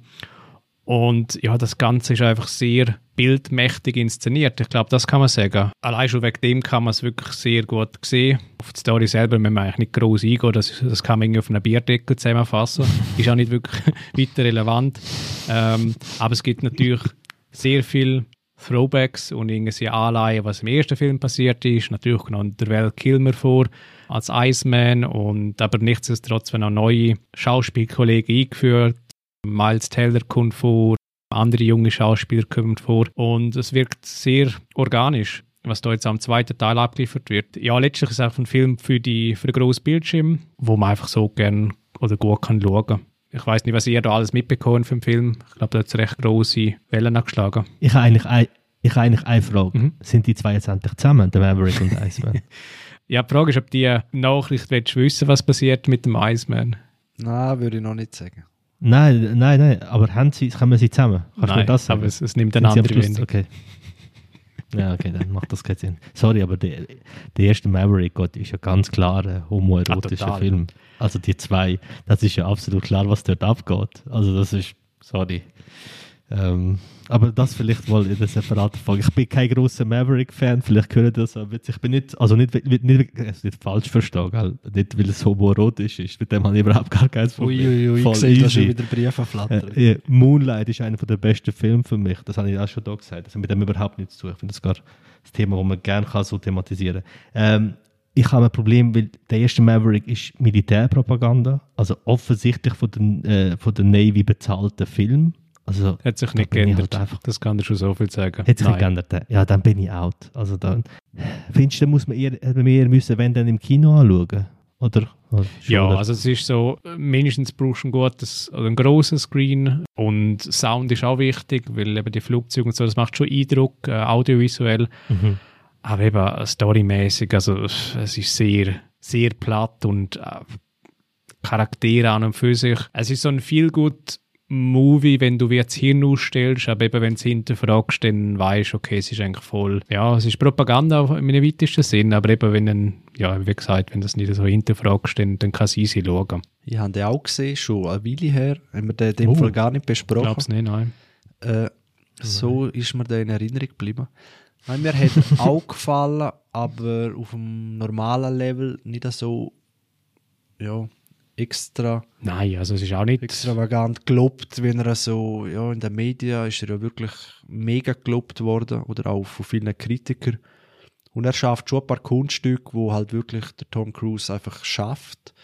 Und ja, das Ganze ist einfach sehr bildmächtig inszeniert. Ich glaube, das kann man sagen. Allein schon wegen dem kann man es wirklich sehr gut sehen. Auf die Story selber müssen wir eigentlich nicht groß eingehen. Das, das kann man irgendwie auf einer Bierdeckel zusammenfassen. (laughs) ist auch nicht wirklich (laughs) weiter relevant. Ähm, aber es gibt natürlich sehr viel Throwbacks und irgendwie Anleihen, was im ersten Film passiert ist. Natürlich kommt der Val Kilmer vor als Iceman und aber nichtsdestotrotz werden auch neue Schauspielkollegen eingeführt. Miles Teller kommt vor, andere junge Schauspieler kommen vor und es wirkt sehr organisch, was da jetzt am zweiten Teil abgeliefert wird. Ja, letztlich ist es auch ein Film für, die, für den grossen Bildschirm, wo man einfach so gern oder gut kann schauen. Ich weiß nicht, was ihr da alles mitbekommen vom Film. Ich glaube, da hat es recht grosse Wellen angeschlagen. Ich habe eigentlich, ein, ich habe eigentlich eine Frage. Mhm. Sind die zwei jetzt endlich zusammen, der Maverick und Iceman? (laughs) Ja, die Frage ist, ob die Nachricht willst wissen, was passiert mit dem Iceman. Nein, würde ich noch nicht sagen. Nein, nein, nein. Aber haben sie, kommen sie zusammen? Kannst du mir Nein, das sagen? aber es, es nimmt eine am andere Wendung. Okay. (laughs) Ja, okay, dann macht das keinen Sinn. Sorry, aber der, der erste Maverick Gott, ist ja ganz klar ein homoerotischer Ah. Film. Also die zwei, das ist ja absolut klar, was dort abgeht. Also das ist, sorry. Ähm, aber das vielleicht mal in der separaten Folge. Ich bin kein großer Maverick-Fan, vielleicht hören das, aber ich bin nicht, also nicht, nicht, nicht, also nicht falsch verstehen, gell? nicht weil es homoerotisch ist, mit dem habe ich überhaupt gar kein Problem. Uiuiui, Voll ich sehe da schon wieder Briefe flattern. Äh, äh, Moonlight ist einer der besten Filme für mich. Das habe ich auch schon da gesagt. Das hat mit dem überhaupt nichts zu tun. Ich finde das gar das Thema, das man gerne kann so thematisieren ähm, Ich habe ein Problem, weil der erste Maverick ist Militärpropaganda. Also offensichtlich von der, äh, von der Navy bezahlter Film. Also Hat sich nicht geändert. Halt einfach, Das kann ich schon so viel sagen. hat sich nicht Nein. geändert. Ja, dann bin ich out. Also dann, findest du, muss man eher, man eher müssen, wenn dann im Kino anschauen? Oder? oder Ja, also es ist so, mindestens brauchst du ein gutes oder einen grossen Screen und Sound ist auch wichtig, weil eben die Flugzeuge und so, das macht schon Eindruck, äh, audiovisuell, Mhm. aber eben storymäßig, also es ist sehr, sehr platt und äh, Charaktere an und für sich. Es ist so ein viel gut Movie, wenn du wie das Hirn ausstellst, aber eben wenn du es hinterfragst, dann weißt du, okay, es ist eigentlich voll, ja, es ist Propaganda in einem weitesten Sinn, aber eben wenn du, ja, wie gesagt, wenn du das nicht so hinterfragst, dann, dann kann es easy schauen. Ich habe den auch gesehen, schon eine Weile her. Haben wir den in dem Oh. Fall gar nicht Ich besprochen. glaube es nicht, nein. Äh, so ist mir der in Erinnerung geblieben. Nein, mir hat (laughs) auch gefallen, aber auf dem normalen Level nicht so ja, extra Nein, also es ist auch nicht... extravagant gelobt, wie er so, ja, in den Medien ist er ja wirklich mega gelobt worden oder auch von vielen Kritikern. Und er schafft schon ein paar Kunststücke, wo halt wirklich der Tom Cruise einfach schafft,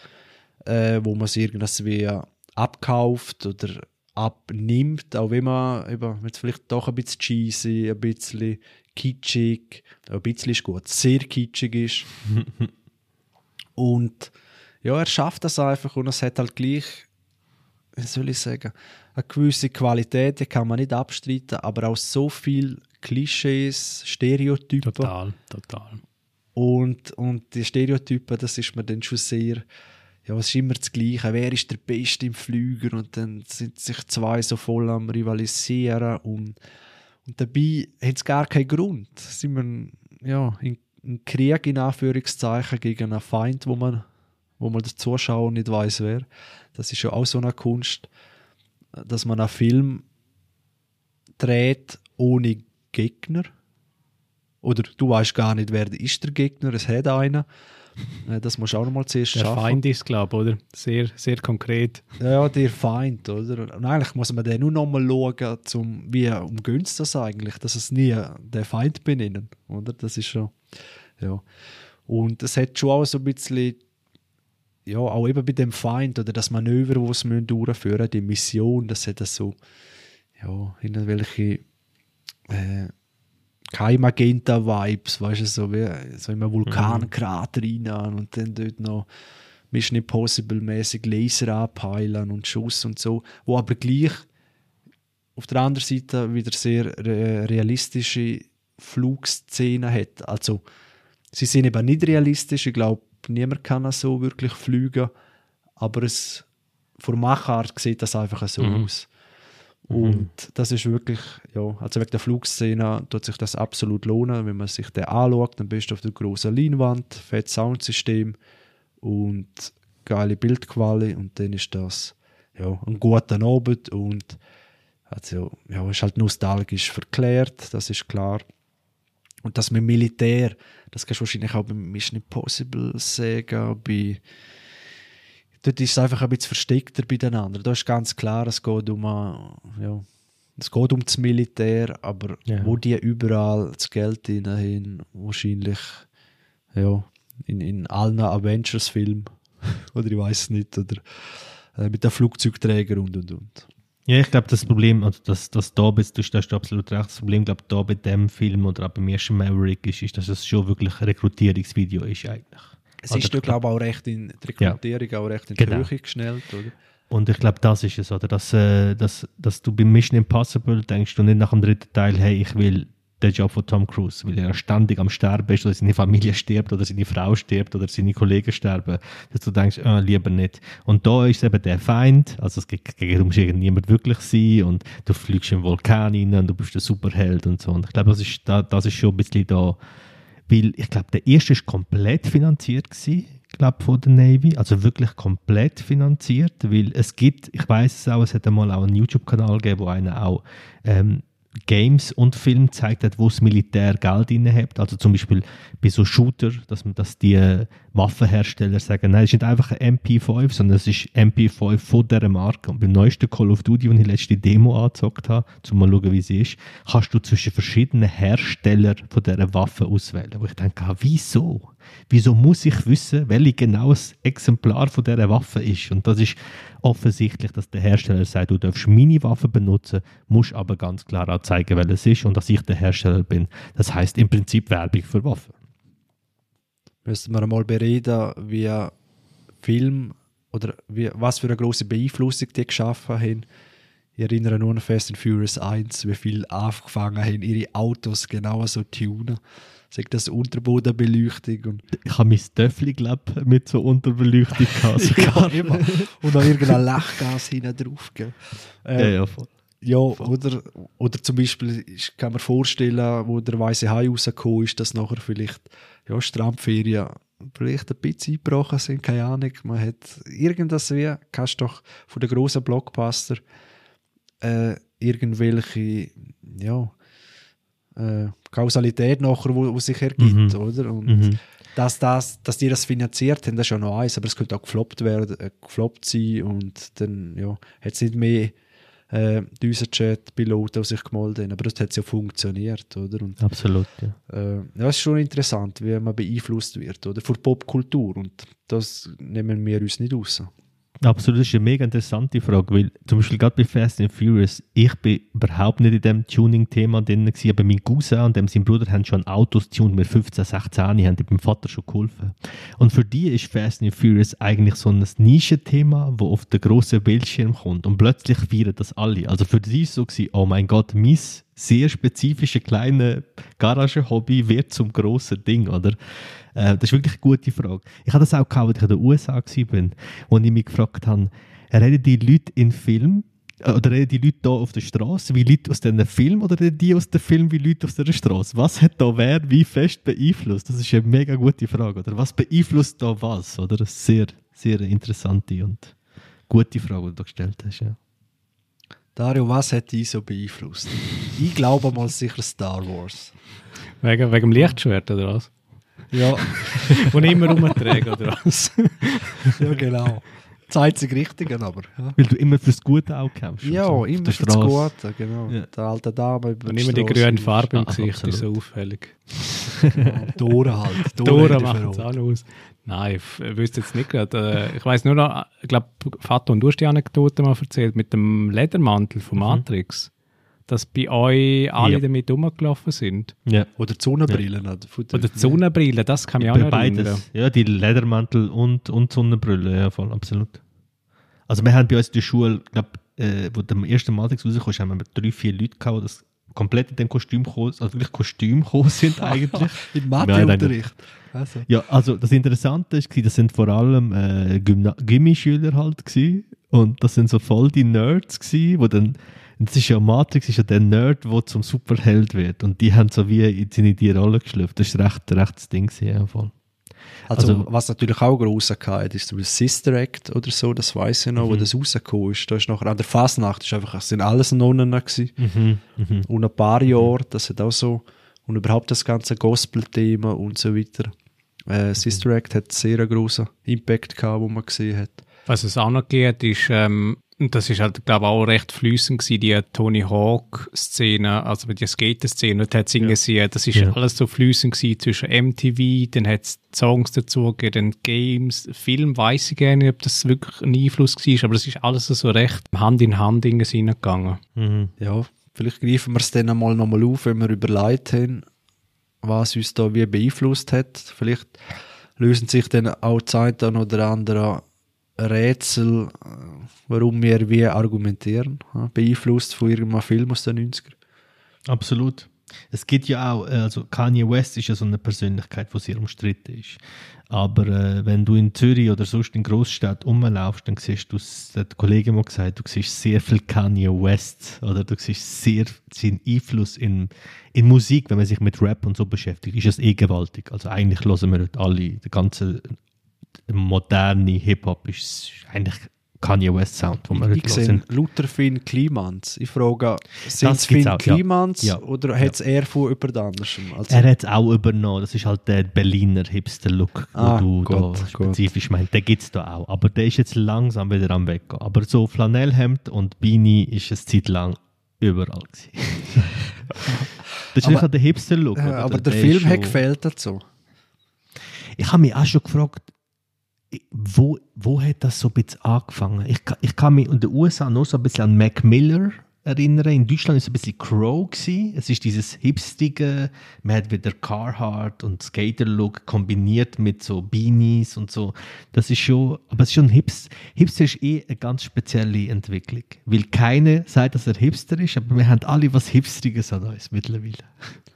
äh, wo man es irgendwie abkauft oder abnimmt, auch wenn man eben jetzt vielleicht doch ein bisschen cheesy, ein bisschen kitschig, ein bisschen ist gut, sehr kitschig ist. (laughs) Und ja, er schafft das einfach und es hat halt gleich, wie soll ich sagen, eine gewisse Qualität, die kann man nicht abstreiten, aber auch so viel Klischees, Stereotypen. Total, total. Und, und die Stereotypen, das ist mir dann schon sehr, ja, es ist immer das Gleiche. Wer ist der Beste im Flüger? Und dann sind sich zwei so voll am Rivalisieren. Und, und dabei hat es gar keinen Grund. Sind wir ja, in, in Krieg, in Anführungszeichen, gegen einen Feind, wo man, wo man der Zuschauer nicht weiß wer. Das ist ja auch so eine Kunst, dass man einen Film dreht ohne Gegner. Oder du weißt gar nicht, wer ist der Gegner, es hat einen. Äh, Das musst du auch noch mal zuerst Der schaffen. Feind ist, glaube ich, oder? Sehr, sehr konkret. Ja, der Feind, oder? Und eigentlich muss man den nur noch mal schauen, zum, wie umgönnt es das eigentlich, dass es nie der Feind benennen, oder? Das ist schon, ja. Und es hat schon auch so ein bisschen, ja, auch eben bei dem Feind oder das Manöver, das sie durchführen müssen, die Mission, das hat so, ja, irgendwelche äh, Keimagenta-Vibes, weißt du, so wie so in einem Vulkankrater rein und dann dort noch Mission Impossible-mäßig Laser abheilen und Schuss und so, wo aber gleich auf der anderen Seite wieder sehr re realistische Flugszenen hat. Also sie sind eben nicht realistisch, ich glaube, niemand kann so wirklich fliegen, aber es von der Machart sieht das einfach so Mhm. aus. Und das ist wirklich, ja, also wegen der Flugszene tut sich das absolut lohnen, wenn man sich den anschaut, dann bist du auf der großen Leinwand, fettes Soundsystem und geile Bildqualität und dann ist das ja, ein guter Abend und also, ja, ist halt nostalgisch verklärt, das ist klar. Und das mit Militär, das kannst du wahrscheinlich auch bei Mission Impossible sagen, bei dort ist es einfach ein bisschen versteckter bei den anderen. Da ist ganz klar, es geht um, äh, ja, es geht um das Militär, aber Ja. wo die überall das Geld hin wahrscheinlich ja, in, in allen Avengers-Filmen (laughs) oder ich weiß nicht, oder äh, mit den Flugzeugträgern und und und. Ja, ich glaube, das Problem, also das, das da bist, du hast absolut recht, das Problem, glaube da bei dem Film oder auch beim ersten Maverick ist, ist, dass es schon wirklich ein Rekrutierungsvideo ist eigentlich. Es ist, ja, glaube ich, auch recht in die Rekrutierung auch recht in die Genau. Höhe geschnellt, oder? Und ich glaube, das ist es, oder? Dass, äh, dass, dass du bei Mission Impossible denkst du nicht nach dem dritten Teil, hey, ich will der Job von Tom Cruise, weil er ständig am Sterben ist oder seine Familie stirbt oder seine Frau stirbt oder seine Kollegen sterben, dass du denkst, äh, lieber nicht. Und da ist eben der Feind, also es geht, gegen muss niemand wirklich sein und du fliegst im Vulkan rein und du bist der Superheld und so. Und ich glaube, das ist, das ist schon ein bisschen da, weil ich glaube, der erste ist komplett finanziert gewesen glaube von der Navy, also wirklich komplett finanziert, weil es gibt, ich weiß es auch, es hat einmal auch einen YouTube-Kanal gegeben, wo einer auch ähm, Games und Film gezeigt hat, wo das Militär Geld innehat. Also zum Beispiel bei so Shooter, dass, man, dass die Waffenhersteller sagen, nein, es ist nicht einfach ein MP5, sondern es ist MP5 von dieser Marke. Und beim neuesten Call of Duty, wo ich letzte Demo angezockt habe, um mal schauen, wie sie ist, kannst du zwischen verschiedenen Herstellern von dieser Waffe auswählen. Wo ich denke, ah, wieso? Wieso muss ich wissen, welches genau das Exemplar von dieser Waffe ist? Und das ist offensichtlich, dass der Hersteller sagt, du darfst meine Waffe benutzen, musst aber ganz klar auch zeigen, welches ist und dass ich der Hersteller bin. Das heißt im Prinzip Werbung für Waffen. Müssen wir einmal bereden, wie Film oder wie, was für eine große Beeinflussung die geschaffen haben. Ich erinnere nur an Fast and Furious 1, wie viel angefangen haben, ihre Autos genau so tunen sagt das Unterbodenbeleuchtung. Und ich habe mein Töffel, glaube mit so Unterbeleuchtung gehabt. (laughs) ja, immer. Und noch irgendein Lachgas hinten drauf. Ähm, ja, ja, voll. Ja, oder, oder zum Beispiel ich kann man vorstellen, wo der weiße Hai rausgekommen ist, dass nachher vielleicht ja, Strandferien vielleicht ein bisschen eingebrochen sind, keine Ahnung. Man hat irgendwas wie, kannst doch von den grossen Blockbuster äh, irgendwelche, ja, äh, Kausalität nachher, wo, wo sich ergibt, mhm. oder? Und mhm. dass, das, dass die das finanziert haben, das ist ja noch eins, aber es könnte auch gefloppt werden, äh, gefloppt sein und dann, ja, hat es nicht mehr äh, Düsenjet-Piloten, die sich gemeldet haben, aber das hat ja funktioniert, oder? Und, Absolut, ja. Äh, ja, es ist schon interessant, wie man beeinflusst wird, oder? Für Popkultur und das nehmen wir uns nicht raus. Absolut, das ist eine mega interessante Frage, weil zum Beispiel gerade bei Fast and Furious, ich bin überhaupt nicht in dem Tuning-Thema drin gewesen, aber mein Cousin und dem sein Bruder haben schon Autos tuned mit 15, 16 Jahren, haben meinem Vater schon geholfen. Und für die ist Fast and Furious eigentlich so ein Nischenthema, wo auf den grossen Bildschirm kommt und plötzlich feiern das alle. Also für die ist so gewesen, oh mein Gott, mein sehr spezifische kleine Garage-Hobby wird zum grossen Ding, oder? Äh, das ist wirklich eine gute Frage. Ich hatte das auch gehabt, als ich in den USA war, wo ich mich gefragt habe, reden die Leute in Film äh, oder reden die Leute hier auf der Straße wie Leute aus diesem Film oder reden die aus dem Film wie Leute aus der Straße? Was hat da wer wie fest beeinflusst? Das ist eine mega gute Frage. Oder was beeinflusst da was? Oder eine sehr, sehr interessante und gute Frage, die du gestellt hast. Ja. Dario, was hat dich so beeinflusst? ich glaube mal sicher Star Wars. Wegen, wegen dem Lichtschwert oder was? Ja. (laughs) Und immer rumträgen, oder was? ja, genau. Das einzige Richtige, aber. Ja. Weil du immer fürs Gute auch kämpfst. Ja, so, immer fürs Gute, genau. Ja. Der alte Dame über Und immer die grüne Farbe im Gesicht, ist so auffällig. (laughs) Tore halt. Tore machen es auch aus. Nein, ich wüsste jetzt nicht gerade. Äh, ich weiß nur noch, ich glaube, Vater und du hast die Anekdote mal erzählt mit dem Ledermantel von mhm. Matrix. Mhm dass bei euch alle ja. damit rumgelaufen sind. Ja. Oder Sonnenbrillen. Ja. Oder Sonnenbrillen, das kann mich auch noch Beides. Ja, die Ledermantel und, und Sonnenbrille, ja, voll, absolut. Also wir haben bei uns in der Schule, glaube äh, wo der erste Matrix rauskam, haben wir drei, vier Leute gehabt, die komplett in dem Kostüm gekommen, also wirklich Kostüm gekommen sind (laughs) eigentlich. Im Matheunterricht. Also. Ja, also das Interessante ist, das sind vor allem äh, Gimmischüler halt gewesen, und das sind so voll die Nerds gewesen, die dann und das ist ja Matrix, ist ja der Nerd, der zum Superheld wird. Und die haben so wie in die Rolle geschlüpft. Das ist recht, recht das Ding. Ja, voll. Also, also, was natürlich auch groß hatte, ist der Sister Act oder so, das weiß ich noch, mhm. wo das rausgekommen ist. Da ist noch, an der Fasnacht ist einfach, es sind alles Nonnen gewesen. Mhm. Mhm. Und ein paar Jahre, das hat auch so, und überhaupt das ganze Gospel-Thema und so weiter. Äh, Sister Act hat sehr einen großen Impact gehabt, wo man gesehen hat. Was es auch noch geht, ist, ähm, und das ist halt, glaube ich, auch recht flüssend gewesen, die Tony Hawk-Szene, also die Skater-Szene. Dort hat es ja. sie, das ist ja. alles so flüssend gewesen zwischen MTV, dann hat es Songs dazu gegeben, Games, Film, weiß ich gar nicht, ob das wirklich ein Einfluss war, aber es ist alles so recht Hand in Hand hineingegangen. Mhm. Ja, vielleicht greifen wir es dann einmal nochmal auf, wenn wir überlegt haben, was uns da wie beeinflusst hat. Vielleicht lösen sich dann auch die Zeit oder andere Rätsel, warum wir wie argumentieren, beeinflusst von irgendeinem Film aus den 90er. Absolut. Es gibt ja auch, äh, also Kanye West ist ja so eine Persönlichkeit, die sehr umstritten ist. Aber äh, wenn du in Zürich oder sonst in Großstadt rumlaufst, dann siehst du, das hat der Kollege mal gesagt, du siehst sehr viel Kanye West oder du siehst sehr seinen Einfluss in, in Musik, wenn man sich mit Rap und so beschäftigt, ist es eh gewaltig. Also eigentlich hören wir alle, der ganze moderne Hip-Hop ist eigentlich Kanye West Sound, wo wir ich, ich sehe Luther Finn Klimans. Ich frage, sind es Finn Klimans ja. oder hat es ja. er von jemand anderem? Also er hat es auch übernommen. Das ist halt der Berliner Hipster-Look, ah, du Gott, da spezifisch meinst. Den gibt es da auch. Aber der ist jetzt langsam wieder am Weggehen. Aber so Flanellhemd und Beanie ist eine Zeit lang überall gewesen. (laughs) das ist aber, der Hipster-Look. Äh, aber der, der Film hat gefällt dazu. Ich habe mich auch schon gefragt, wo, wo hat das so ein bisschen angefangen? Ich, ich kann mich in den USA noch so ein bisschen an Mac Miller erinnern. In Deutschland war es ein bisschen Crow. Gewesen. Es ist dieses hipstige, man hat wieder Carhartt und Skater-Look kombiniert mit so Beanies und so. Das ist schon, aber es ist schon Hips, Hipster ist eh eine ganz spezielle Entwicklung. Weil keiner sagt, dass er Hipster ist, aber wir haben alle was Hipstriges an uns mittlerweile.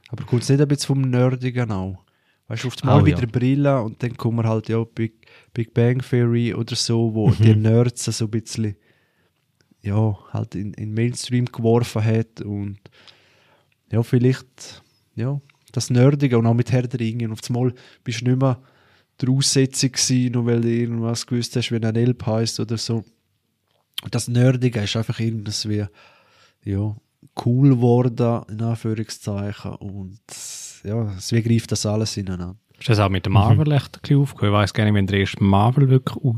Aber es nicht ein bisschen vom Nerdigen auch? Weißt du, auf einmal oh, wieder ja. Brille und dann kommen wir halt ja Big, Big Bang Theory oder so, wo mhm. die Nerds so ein bisschen ja, halt in, in Mainstream geworfen hat und ja, vielleicht ja, das Nerdige und auch mit Herr der Ringe. Und auf einmal bist du nicht mehr der Aussetzung gewesen, nur weil du irgendwas gewusst hast, wie ein Elb heisst oder so. Und das Nerdige ist einfach irgendwas wie ja, cool geworden, in Anführungszeichen. Und ja, deswegen greift das alles ineinander. Ist das auch mit Marvel mhm. echt ein bisschen aufgekommen? Ich weiß gar nicht, wenn der erste Marvel wirklich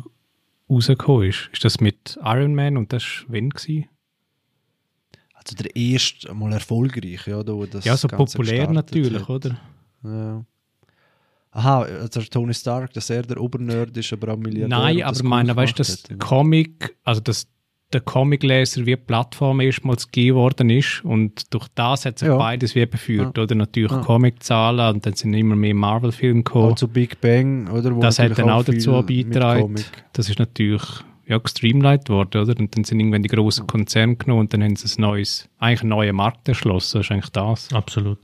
rausgekommen ist. Ist das mit Iron Man und das war wann? Gewesen? Also der erste mal erfolgreich, ja, da, das Ja, so populär natürlich, hat. oder? Ja. Aha, also Tony Stark, dass er der Obernerd ist, aber auch Milliardär. Nein, aber meine, weißt du, das Comic, also das der Comicleser wie Plattform erstmals gegeben worden ist und durch das hat sich ja. beides wie beführt, ja. oder? Natürlich ja. Comiczahlen und dann sind immer mehr Marvel-Filme gekommen. Also Big Bang, oder? Wo das hat dann auch dazu beigetragen. Das ist natürlich ja, gestreamlined worden, oder? Und dann sind irgendwann die großen Konzerne genommen und dann haben sie ein neues, eigentlich einen neuen Markt erschlossen. Das ist eigentlich das. Absolut.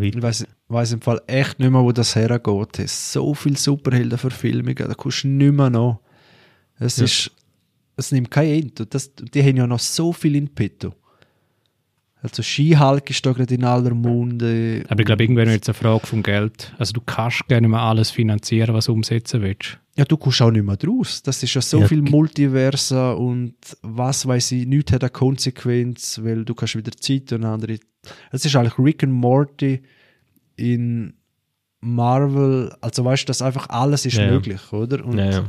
ich weiß, weiß im Fall echt nicht mehr, wo das hergeht. Es ist so viele Superheldenverfilmungen, da kommst du nicht mehr noch. Es ja. ist es nimmt kein Ende. Das, die haben ja noch so viel in petto. Also Skihulk ist da gerade in aller Munde. Aber ich glaube, irgendwann wird es eine Frage vom Geld. Also du kannst gerne nicht mehr alles finanzieren, was du umsetzen willst. Ja, du kommst auch nicht mehr draus. Das ist ja so ja. viel Multiversa und was weiß ich, nichts hat eine Konsequenz, weil du kannst wieder Zeit und andere. Es ist eigentlich Rick and Morty in Marvel. Also weißt du, dass einfach alles ist ja. möglich, oder? Und ja,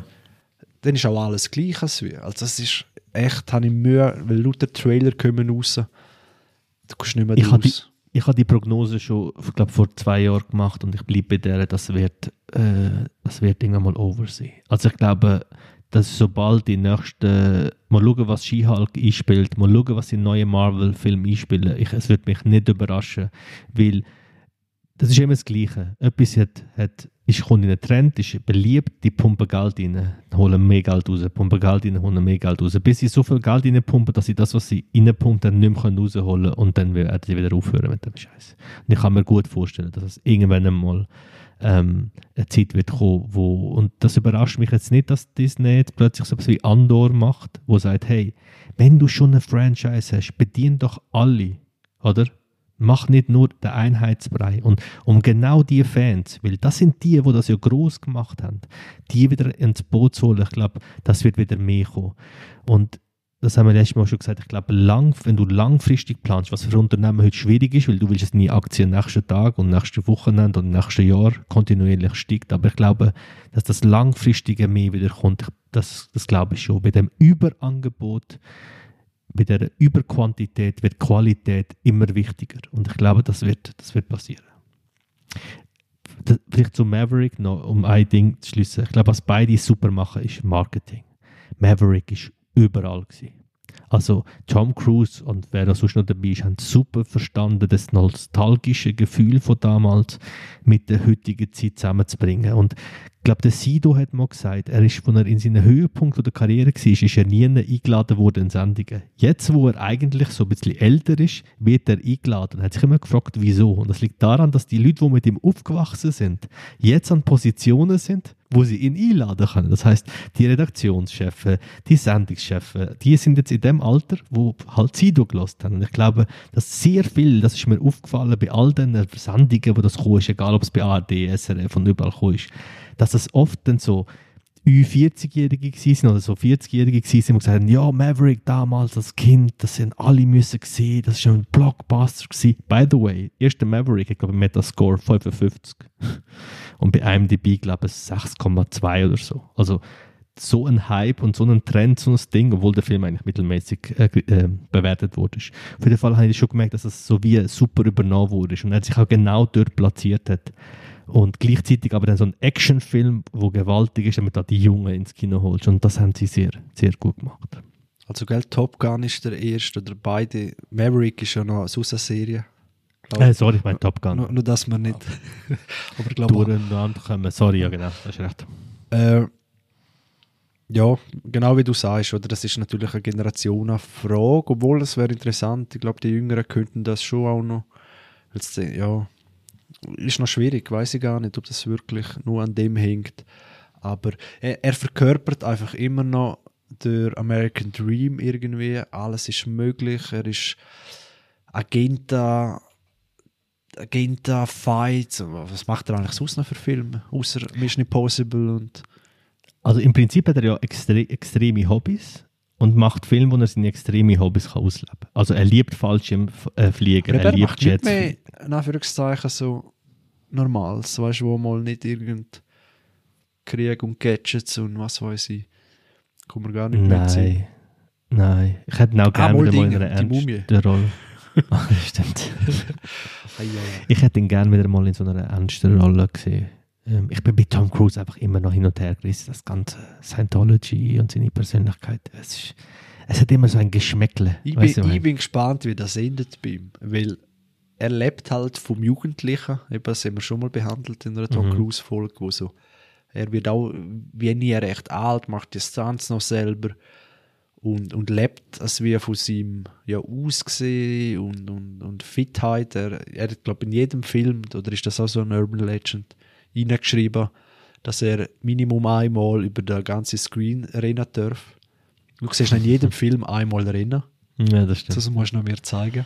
dann ist auch alles gleich als wir. Also das ist echt, habe ich Mühe, weil lauter Trailer kommen raus. Du kommst nicht mehr ich raus. Die, ich habe die Prognose schon, ich glaube, vor zwei Jahren gemacht und ich bleibe bei der, das wird, äh, das wird irgendwann mal over sein. Also ich glaube, dass sobald die nächsten, mal schauen, was She-Hulk einspielt, mal schauen, was die neuen Marvel-Filme einspielen, ich, es wird mich nicht überraschen, weil das ist immer das Gleiche. Etwas hat, hat ist, kommt in einen Trend, ist beliebt, die pumpen Geld rein, holen mehr Geld raus, pumpen Geld rein, holen mehr Geld raus, bis sie so viel Geld reinpumpen, dass sie das, was sie reinpumpen, nicht mehr rausholen können und dann werden sie wieder aufhören mit dem Scheiß. Und ich kann mir gut vorstellen, dass es irgendwann einmal ähm, eine Zeit wird kommen, wo, und das überrascht mich jetzt nicht, dass Disney jetzt plötzlich so etwas wie Andor macht, wo sagt, hey, wenn du schon eine Franchise hast, bedien doch alle, oder? Mach nicht nur den Einheitsbrei. Und um genau die Fans, weil das sind die, die das ja groß gemacht haben, die wieder ins Boot zu holen, ich glaube, das wird wieder mehr kommen. Und das haben wir letztes Mal schon gesagt, ich glaube, lang, wenn du langfristig planst, was für Unternehmen heute schwierig ist, weil du willst jetzt nie Aktien nächsten Tag und nächste Wochenende und nächsten Jahr kontinuierlich steigt, aber ich glaube, dass das langfristige mehr wieder kommt, das, das glaube ich schon. Bei dem Überangebot bei der Überquantität wird Qualität immer wichtiger. Und ich glaube, das wird, das wird passieren. Vielleicht zu Maverick noch, um ein Ding zu schließen. Ich glaube, was beide super machen, ist Marketing. Maverick ist überall gewesen. Also Tom Cruise und wer da sonst noch dabei ist, haben super verstanden, das nostalgische Gefühl von damals mit der heutigen Zeit zusammenzubringen. Und Ich glaube, der Sido hat mal gesagt, er ist, als er in seinem Höhepunkt der Karriere war, ist er nie eingeladen worden in Sendungen. Jetzt, wo er eigentlich so ein bisschen älter ist, wird er eingeladen. Er hat sich immer gefragt, wieso. Und das liegt daran, dass die Leute, die mit ihm aufgewachsen sind, jetzt an Positionen sind, wo sie ihn einladen können. Das heißt, die Redaktionschefe, die Sendungschefe, die sind jetzt in dem Alter, wo halt Sido gelost haben. Und ich glaube, dass sehr viel, das ist mir aufgefallen bei all den Sendungen, wo das gekommen egal ob es bei ARD, SRF und überall gekommen dass es oft dann so Ü40-Jährige waren oder so 40-Jährige waren, die gesagt haben, ja, Maverick damals als Kind, das sind alle müssen sehen, das war ein Blockbuster gewesen. By the way, erster Maverick, ich glaube, Metascore 55. (laughs) Und bei IMDb, glaube ich, 6,2 oder so. Also so ein Hype und so ein Trend, so ein Ding, obwohl der Film eigentlich mittelmäßig äh, äh, bewertet wurde. Auf jeden Fall habe ich schon gemerkt, dass es so wie super übernommen wurde und er sich auch genau dort platziert hat. Und gleichzeitig aber dann so ein Actionfilm, wo gewaltig ist, damit du die Jungen ins Kino holst. Und das haben sie sehr, sehr gut gemacht. Also, gell, Top Gun ist der erste oder beide. Maverick ist ja noch eine Serie. Äh, sorry, ich meine Top Gun. Nur, nur dass man nicht. (laughs) aber glaube Durcheinander kommen. Sorry, ja, genau, das ist recht. Äh, ja, genau wie du sagst, oder? Das ist natürlich eine Generationenfrage, obwohl es wäre interessant. Ich glaube, die Jüngeren könnten das schon auch noch. Ja, ist noch schwierig, weiß ich gar nicht, ob das wirklich nur an dem hängt. Aber er, er verkörpert einfach immer noch der American Dream irgendwie. Alles ist möglich. Er ist Agenta, Agenta Fights. Was macht er eigentlich sonst noch für Filme? Außer Mission Impossible und. Also im Prinzip hat er ja extre extreme Hobbys und macht Filme, wo er seine extreme Hobbys kann ausleben kann. Also er liebt Fallschirmfliegen, äh, er, er liebt Jets. Mehr, in Anführungszeichen so Normales, weißt du, wo mal nicht irgend Krieg und Gadgets und was weiß ich. Kommen wir gar nicht mehr Nein. Nein, ich hätte ihn auch gerne ah, wieder mal in einer ernsten Rolle. (laughs) Ah, stimmt. (laughs) ich hätte ihn gerne wieder mal in so einer ernsten Rolle gesehen. Ähm, ich bin bei Tom Cruise einfach immer noch hin und her gerissen. Das ganze Scientology und seine Persönlichkeit. Es, ist, es hat immer so ein Geschmäckle. Ich, bin, ich bin gespannt, wie das endet bei ihm. Weil er lebt halt vom Jugendlichen. Eben, das haben wir schon mal behandelt in einer Tom mhm. Cruise-Folge, wo so, er wird auch wie nie recht alt, macht die Stunts noch selber und, und lebt als wie von seinem ja, Aussehen und, und, und Fitheit. Er, er glaube in jedem Film, oder ist das auch so ein Urban Legend, hineingeschrieben, dass er Minimum einmal über den ganzen Screen rennen darf. Du siehst in jedem (laughs) Film einmal rennen. Ja, das stimmt. Das musst du noch mir zeigen.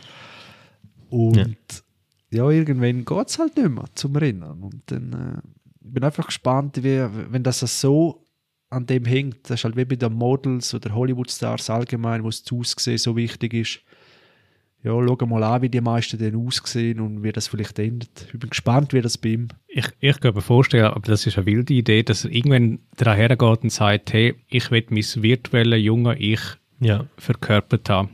Und ja, ja irgendwann geht es halt nicht mehr zum Rennen. Und dann äh, bin einfach gespannt, wie, wenn das so an dem hängt. Das ist halt wie bei den Models oder Hollywood-Stars allgemein, wo das Aussehen so wichtig ist. Ja, schau mal an, wie die meisten dann aussehen und wie das vielleicht endet. Ich bin gespannt, wie das bei ihm. Ich, ich kann mir vorstellen, aber das ist eine wilde Idee, dass er irgendwann daher geht und sagt, hey, ich will mein virtuelles junge Ich ja. verkörpert haben.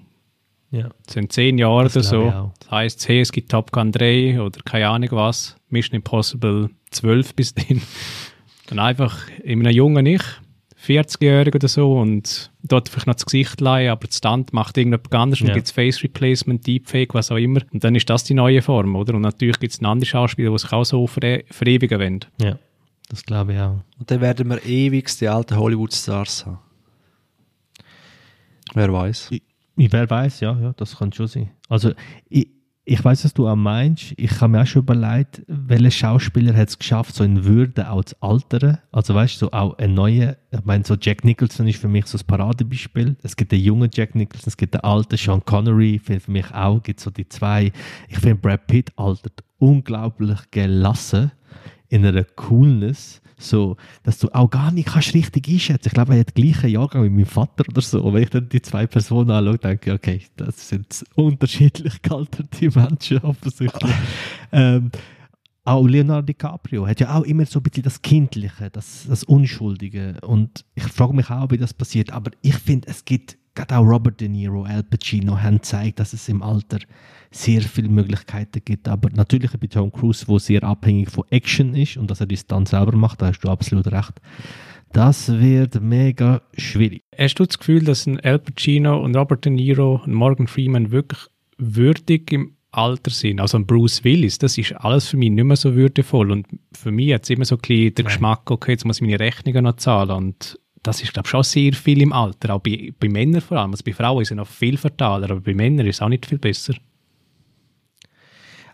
Ja. Das sind zehn Jahre das oder so. Das heisst, hey, es gibt Top Gun 3 oder keine Ahnung was, Mission Impossible 12 bis dahin. (laughs) Dann einfach in einem jungen Ich, 40-Jährigen oder so, und dort vielleicht noch das Gesicht leihen, aber das Stunt macht irgendjemand anders ja. und gibt es Face Replacement, Deepfake, was auch immer. Und dann ist das die neue Form, oder? Und natürlich gibt es einen anderen Schauspieler, der sich auch so ver verewigen will. Ja, das glaube ich auch. Und dann werden wir ewig die alten Hollywood-Stars haben. Wer weiß. Wer weiß, ja, ja, das kann schon sein. Also, ich, ich weiß, was du auch meinst. Ich habe mir auch schon überlegt, welcher Schauspieler hat es geschafft, so in Würde auch zu altern. Also, weißt du, so auch ein neuer, ich meine, so Jack Nicholson ist für mich so das Paradebeispiel. Es gibt den jungen Jack Nicholson, es gibt den alten Sean Connery, für, für mich auch, gibt so die zwei. Ich finde, Brad Pitt altert unglaublich gelassen in einer Coolness so, dass du auch gar nicht kannst richtig einschätzen. Ich glaube, er hat den gleichen Jahrgang wie mein Vater oder so. Und wenn ich dann die zwei Personen anschaue, denke ich, okay, das sind unterschiedlich gealterte Menschen offensichtlich. (laughs) ähm, auch Leonardo DiCaprio hat ja auch immer so ein bisschen das Kindliche, das, das Unschuldige. Und ich frage mich auch, wie das passiert. Aber ich finde, es gibt, gerade auch Robert De Niro, Al Pacino haben gezeigt, dass es im Alter sehr viele Möglichkeiten gibt. Aber natürlich bei Tom Cruise, wo sehr abhängig von Action ist und dass er das dann selber macht, da hast du absolut recht. Das wird mega schwierig. Hast du das Gefühl, dass ein Al Pacino und Robert De Niro und Morgan Freeman wirklich würdig im Alter sind. Also ein Bruce Willis, das ist alles für mich nicht mehr so würdevoll. Und für mich hat es immer so ein bisschen den Geschmack, okay, jetzt muss ich meine Rechnungen noch zahlen. Und das ist, glaube ich, schon sehr viel im Alter. Auch bei, bei Männern vor allem. Also bei Frauen ist es noch viel fataler, aber bei Männern ist es auch nicht viel besser.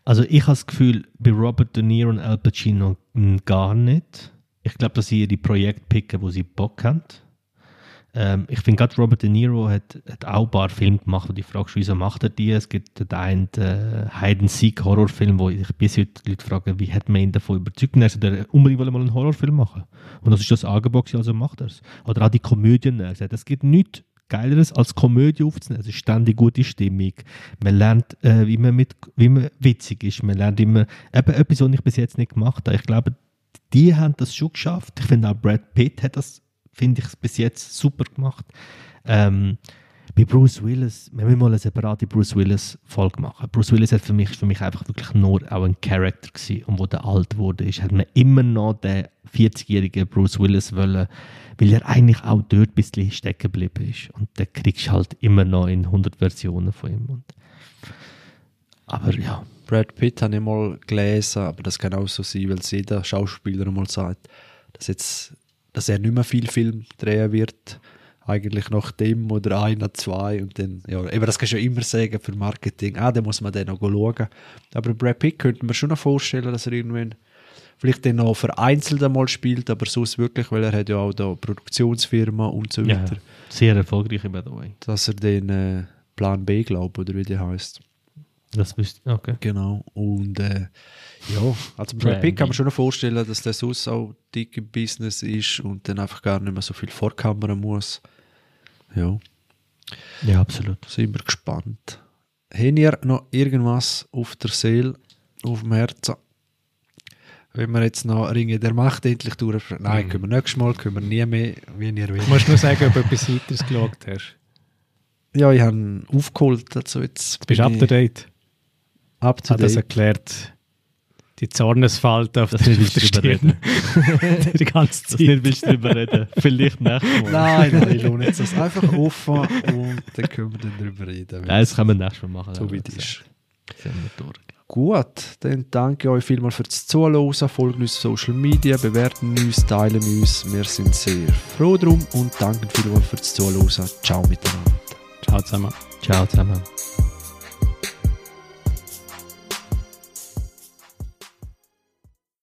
Also ich habe das Gefühl, bei Robert De Niro und Al Pacino gar nicht. Ich glaube, dass sie ihre Projekte picken, wo sie Bock haben. Ähm, ich finde gerade Robert De Niro hat, hat auch ein paar Filme gemacht, wo die fragst, wieso macht er die? Es gibt den einen äh, Hide-and-Seek-Horrorfilm, wo ich bis heute die Leute fragen, wie hat man ihn davon überzeugt? Und er sollte unbedingt mal einen Horrorfilm machen. Und das ist das Angebot, also macht er es. Oder auch die Komödien. Er sagt, es gibt nichts Geileres als Komödie aufzunehmen. Es ist ständig gute Stimmung. Man lernt, äh, wie, man mit, wie man witzig ist. Man lernt immer eben etwas, was ich bis jetzt nicht gemacht habe. Ich glaube, die haben das schon geschafft. Ich finde auch Brad Pitt hat das finde ich es bis jetzt super gemacht. Ähm, bei Bruce Willis, wir müssen mal eine separate Bruce Willis Folge machen. Bruce Willis hat für mich, für mich einfach wirklich nur auch ein Charakter. Und wo der alt wurde, ist, hat man immer noch den 40-jährigen Bruce Willis wollen, weil er eigentlich auch dort ein bisschen stecken geblieben ist. Und den kriegst du halt immer noch in 100 Versionen von ihm. Und, aber ja. Brad Pitt habe ich mal gelesen, aber das kann auch so sein, weil jeder Schauspieler mal sagt, dass jetzt dass er nicht mehr viel Film drehen wird. Eigentlich nach dem oder einer, zwei und dann, ja, eben das kannst du ja immer sagen für Marketing, ah, dann muss man dann noch schauen. Aber Brad Pitt könnte man schon noch vorstellen, dass er irgendwann vielleicht dann noch vereinzelt einmal spielt, aber sonst wirklich, weil er hat ja auch da Produktionsfirma und so weiter. Ja, sehr erfolgreich, by the way. Dass er den äh, Plan B, glaube oder wie der heißt. Das wüsste okay. Genau. Und äh, ja, also Brad Pitt kann man schon vorstellen, dass der sonst auch dick im Business ist und dann einfach gar nicht mehr so viel Vorkamera muss. Ja. Ja, absolut. Sind wir gespannt. Haben ihr noch irgendwas auf der Seele, auf dem Herzen? Wenn wir jetzt noch Ringe der Macht endlich durch. Nein, mhm. können wir nächstes Mal, können wir nie mehr, wie ihr wollt. Du musst nur sagen, ob du etwas weiteres geschaut hast. Ja, ich habe aufgeholt. Also jetzt, jetzt bist du up to date. Up to Hat das erklärt die Zornesfalte auf, das der, auf der Stirn. die ganze Zeit. Das nicht willst du drüber reden. Vielleicht nächstes Mal. Nein, nein, ich lohne jetzt das (laughs) einfach offen und dann können wir dann drüber reden. Nein, das können wir nächstes Mal machen. So wie es ist. Gut, dann danke euch vielmals fürs Zuhören. Folgt uns auf Social Media, bewerten uns, teilen uns. Wir sind sehr froh drum und danken vielmals fürs Zuhören. Ciao miteinander. Ciao zusammen. Ciao zusammen.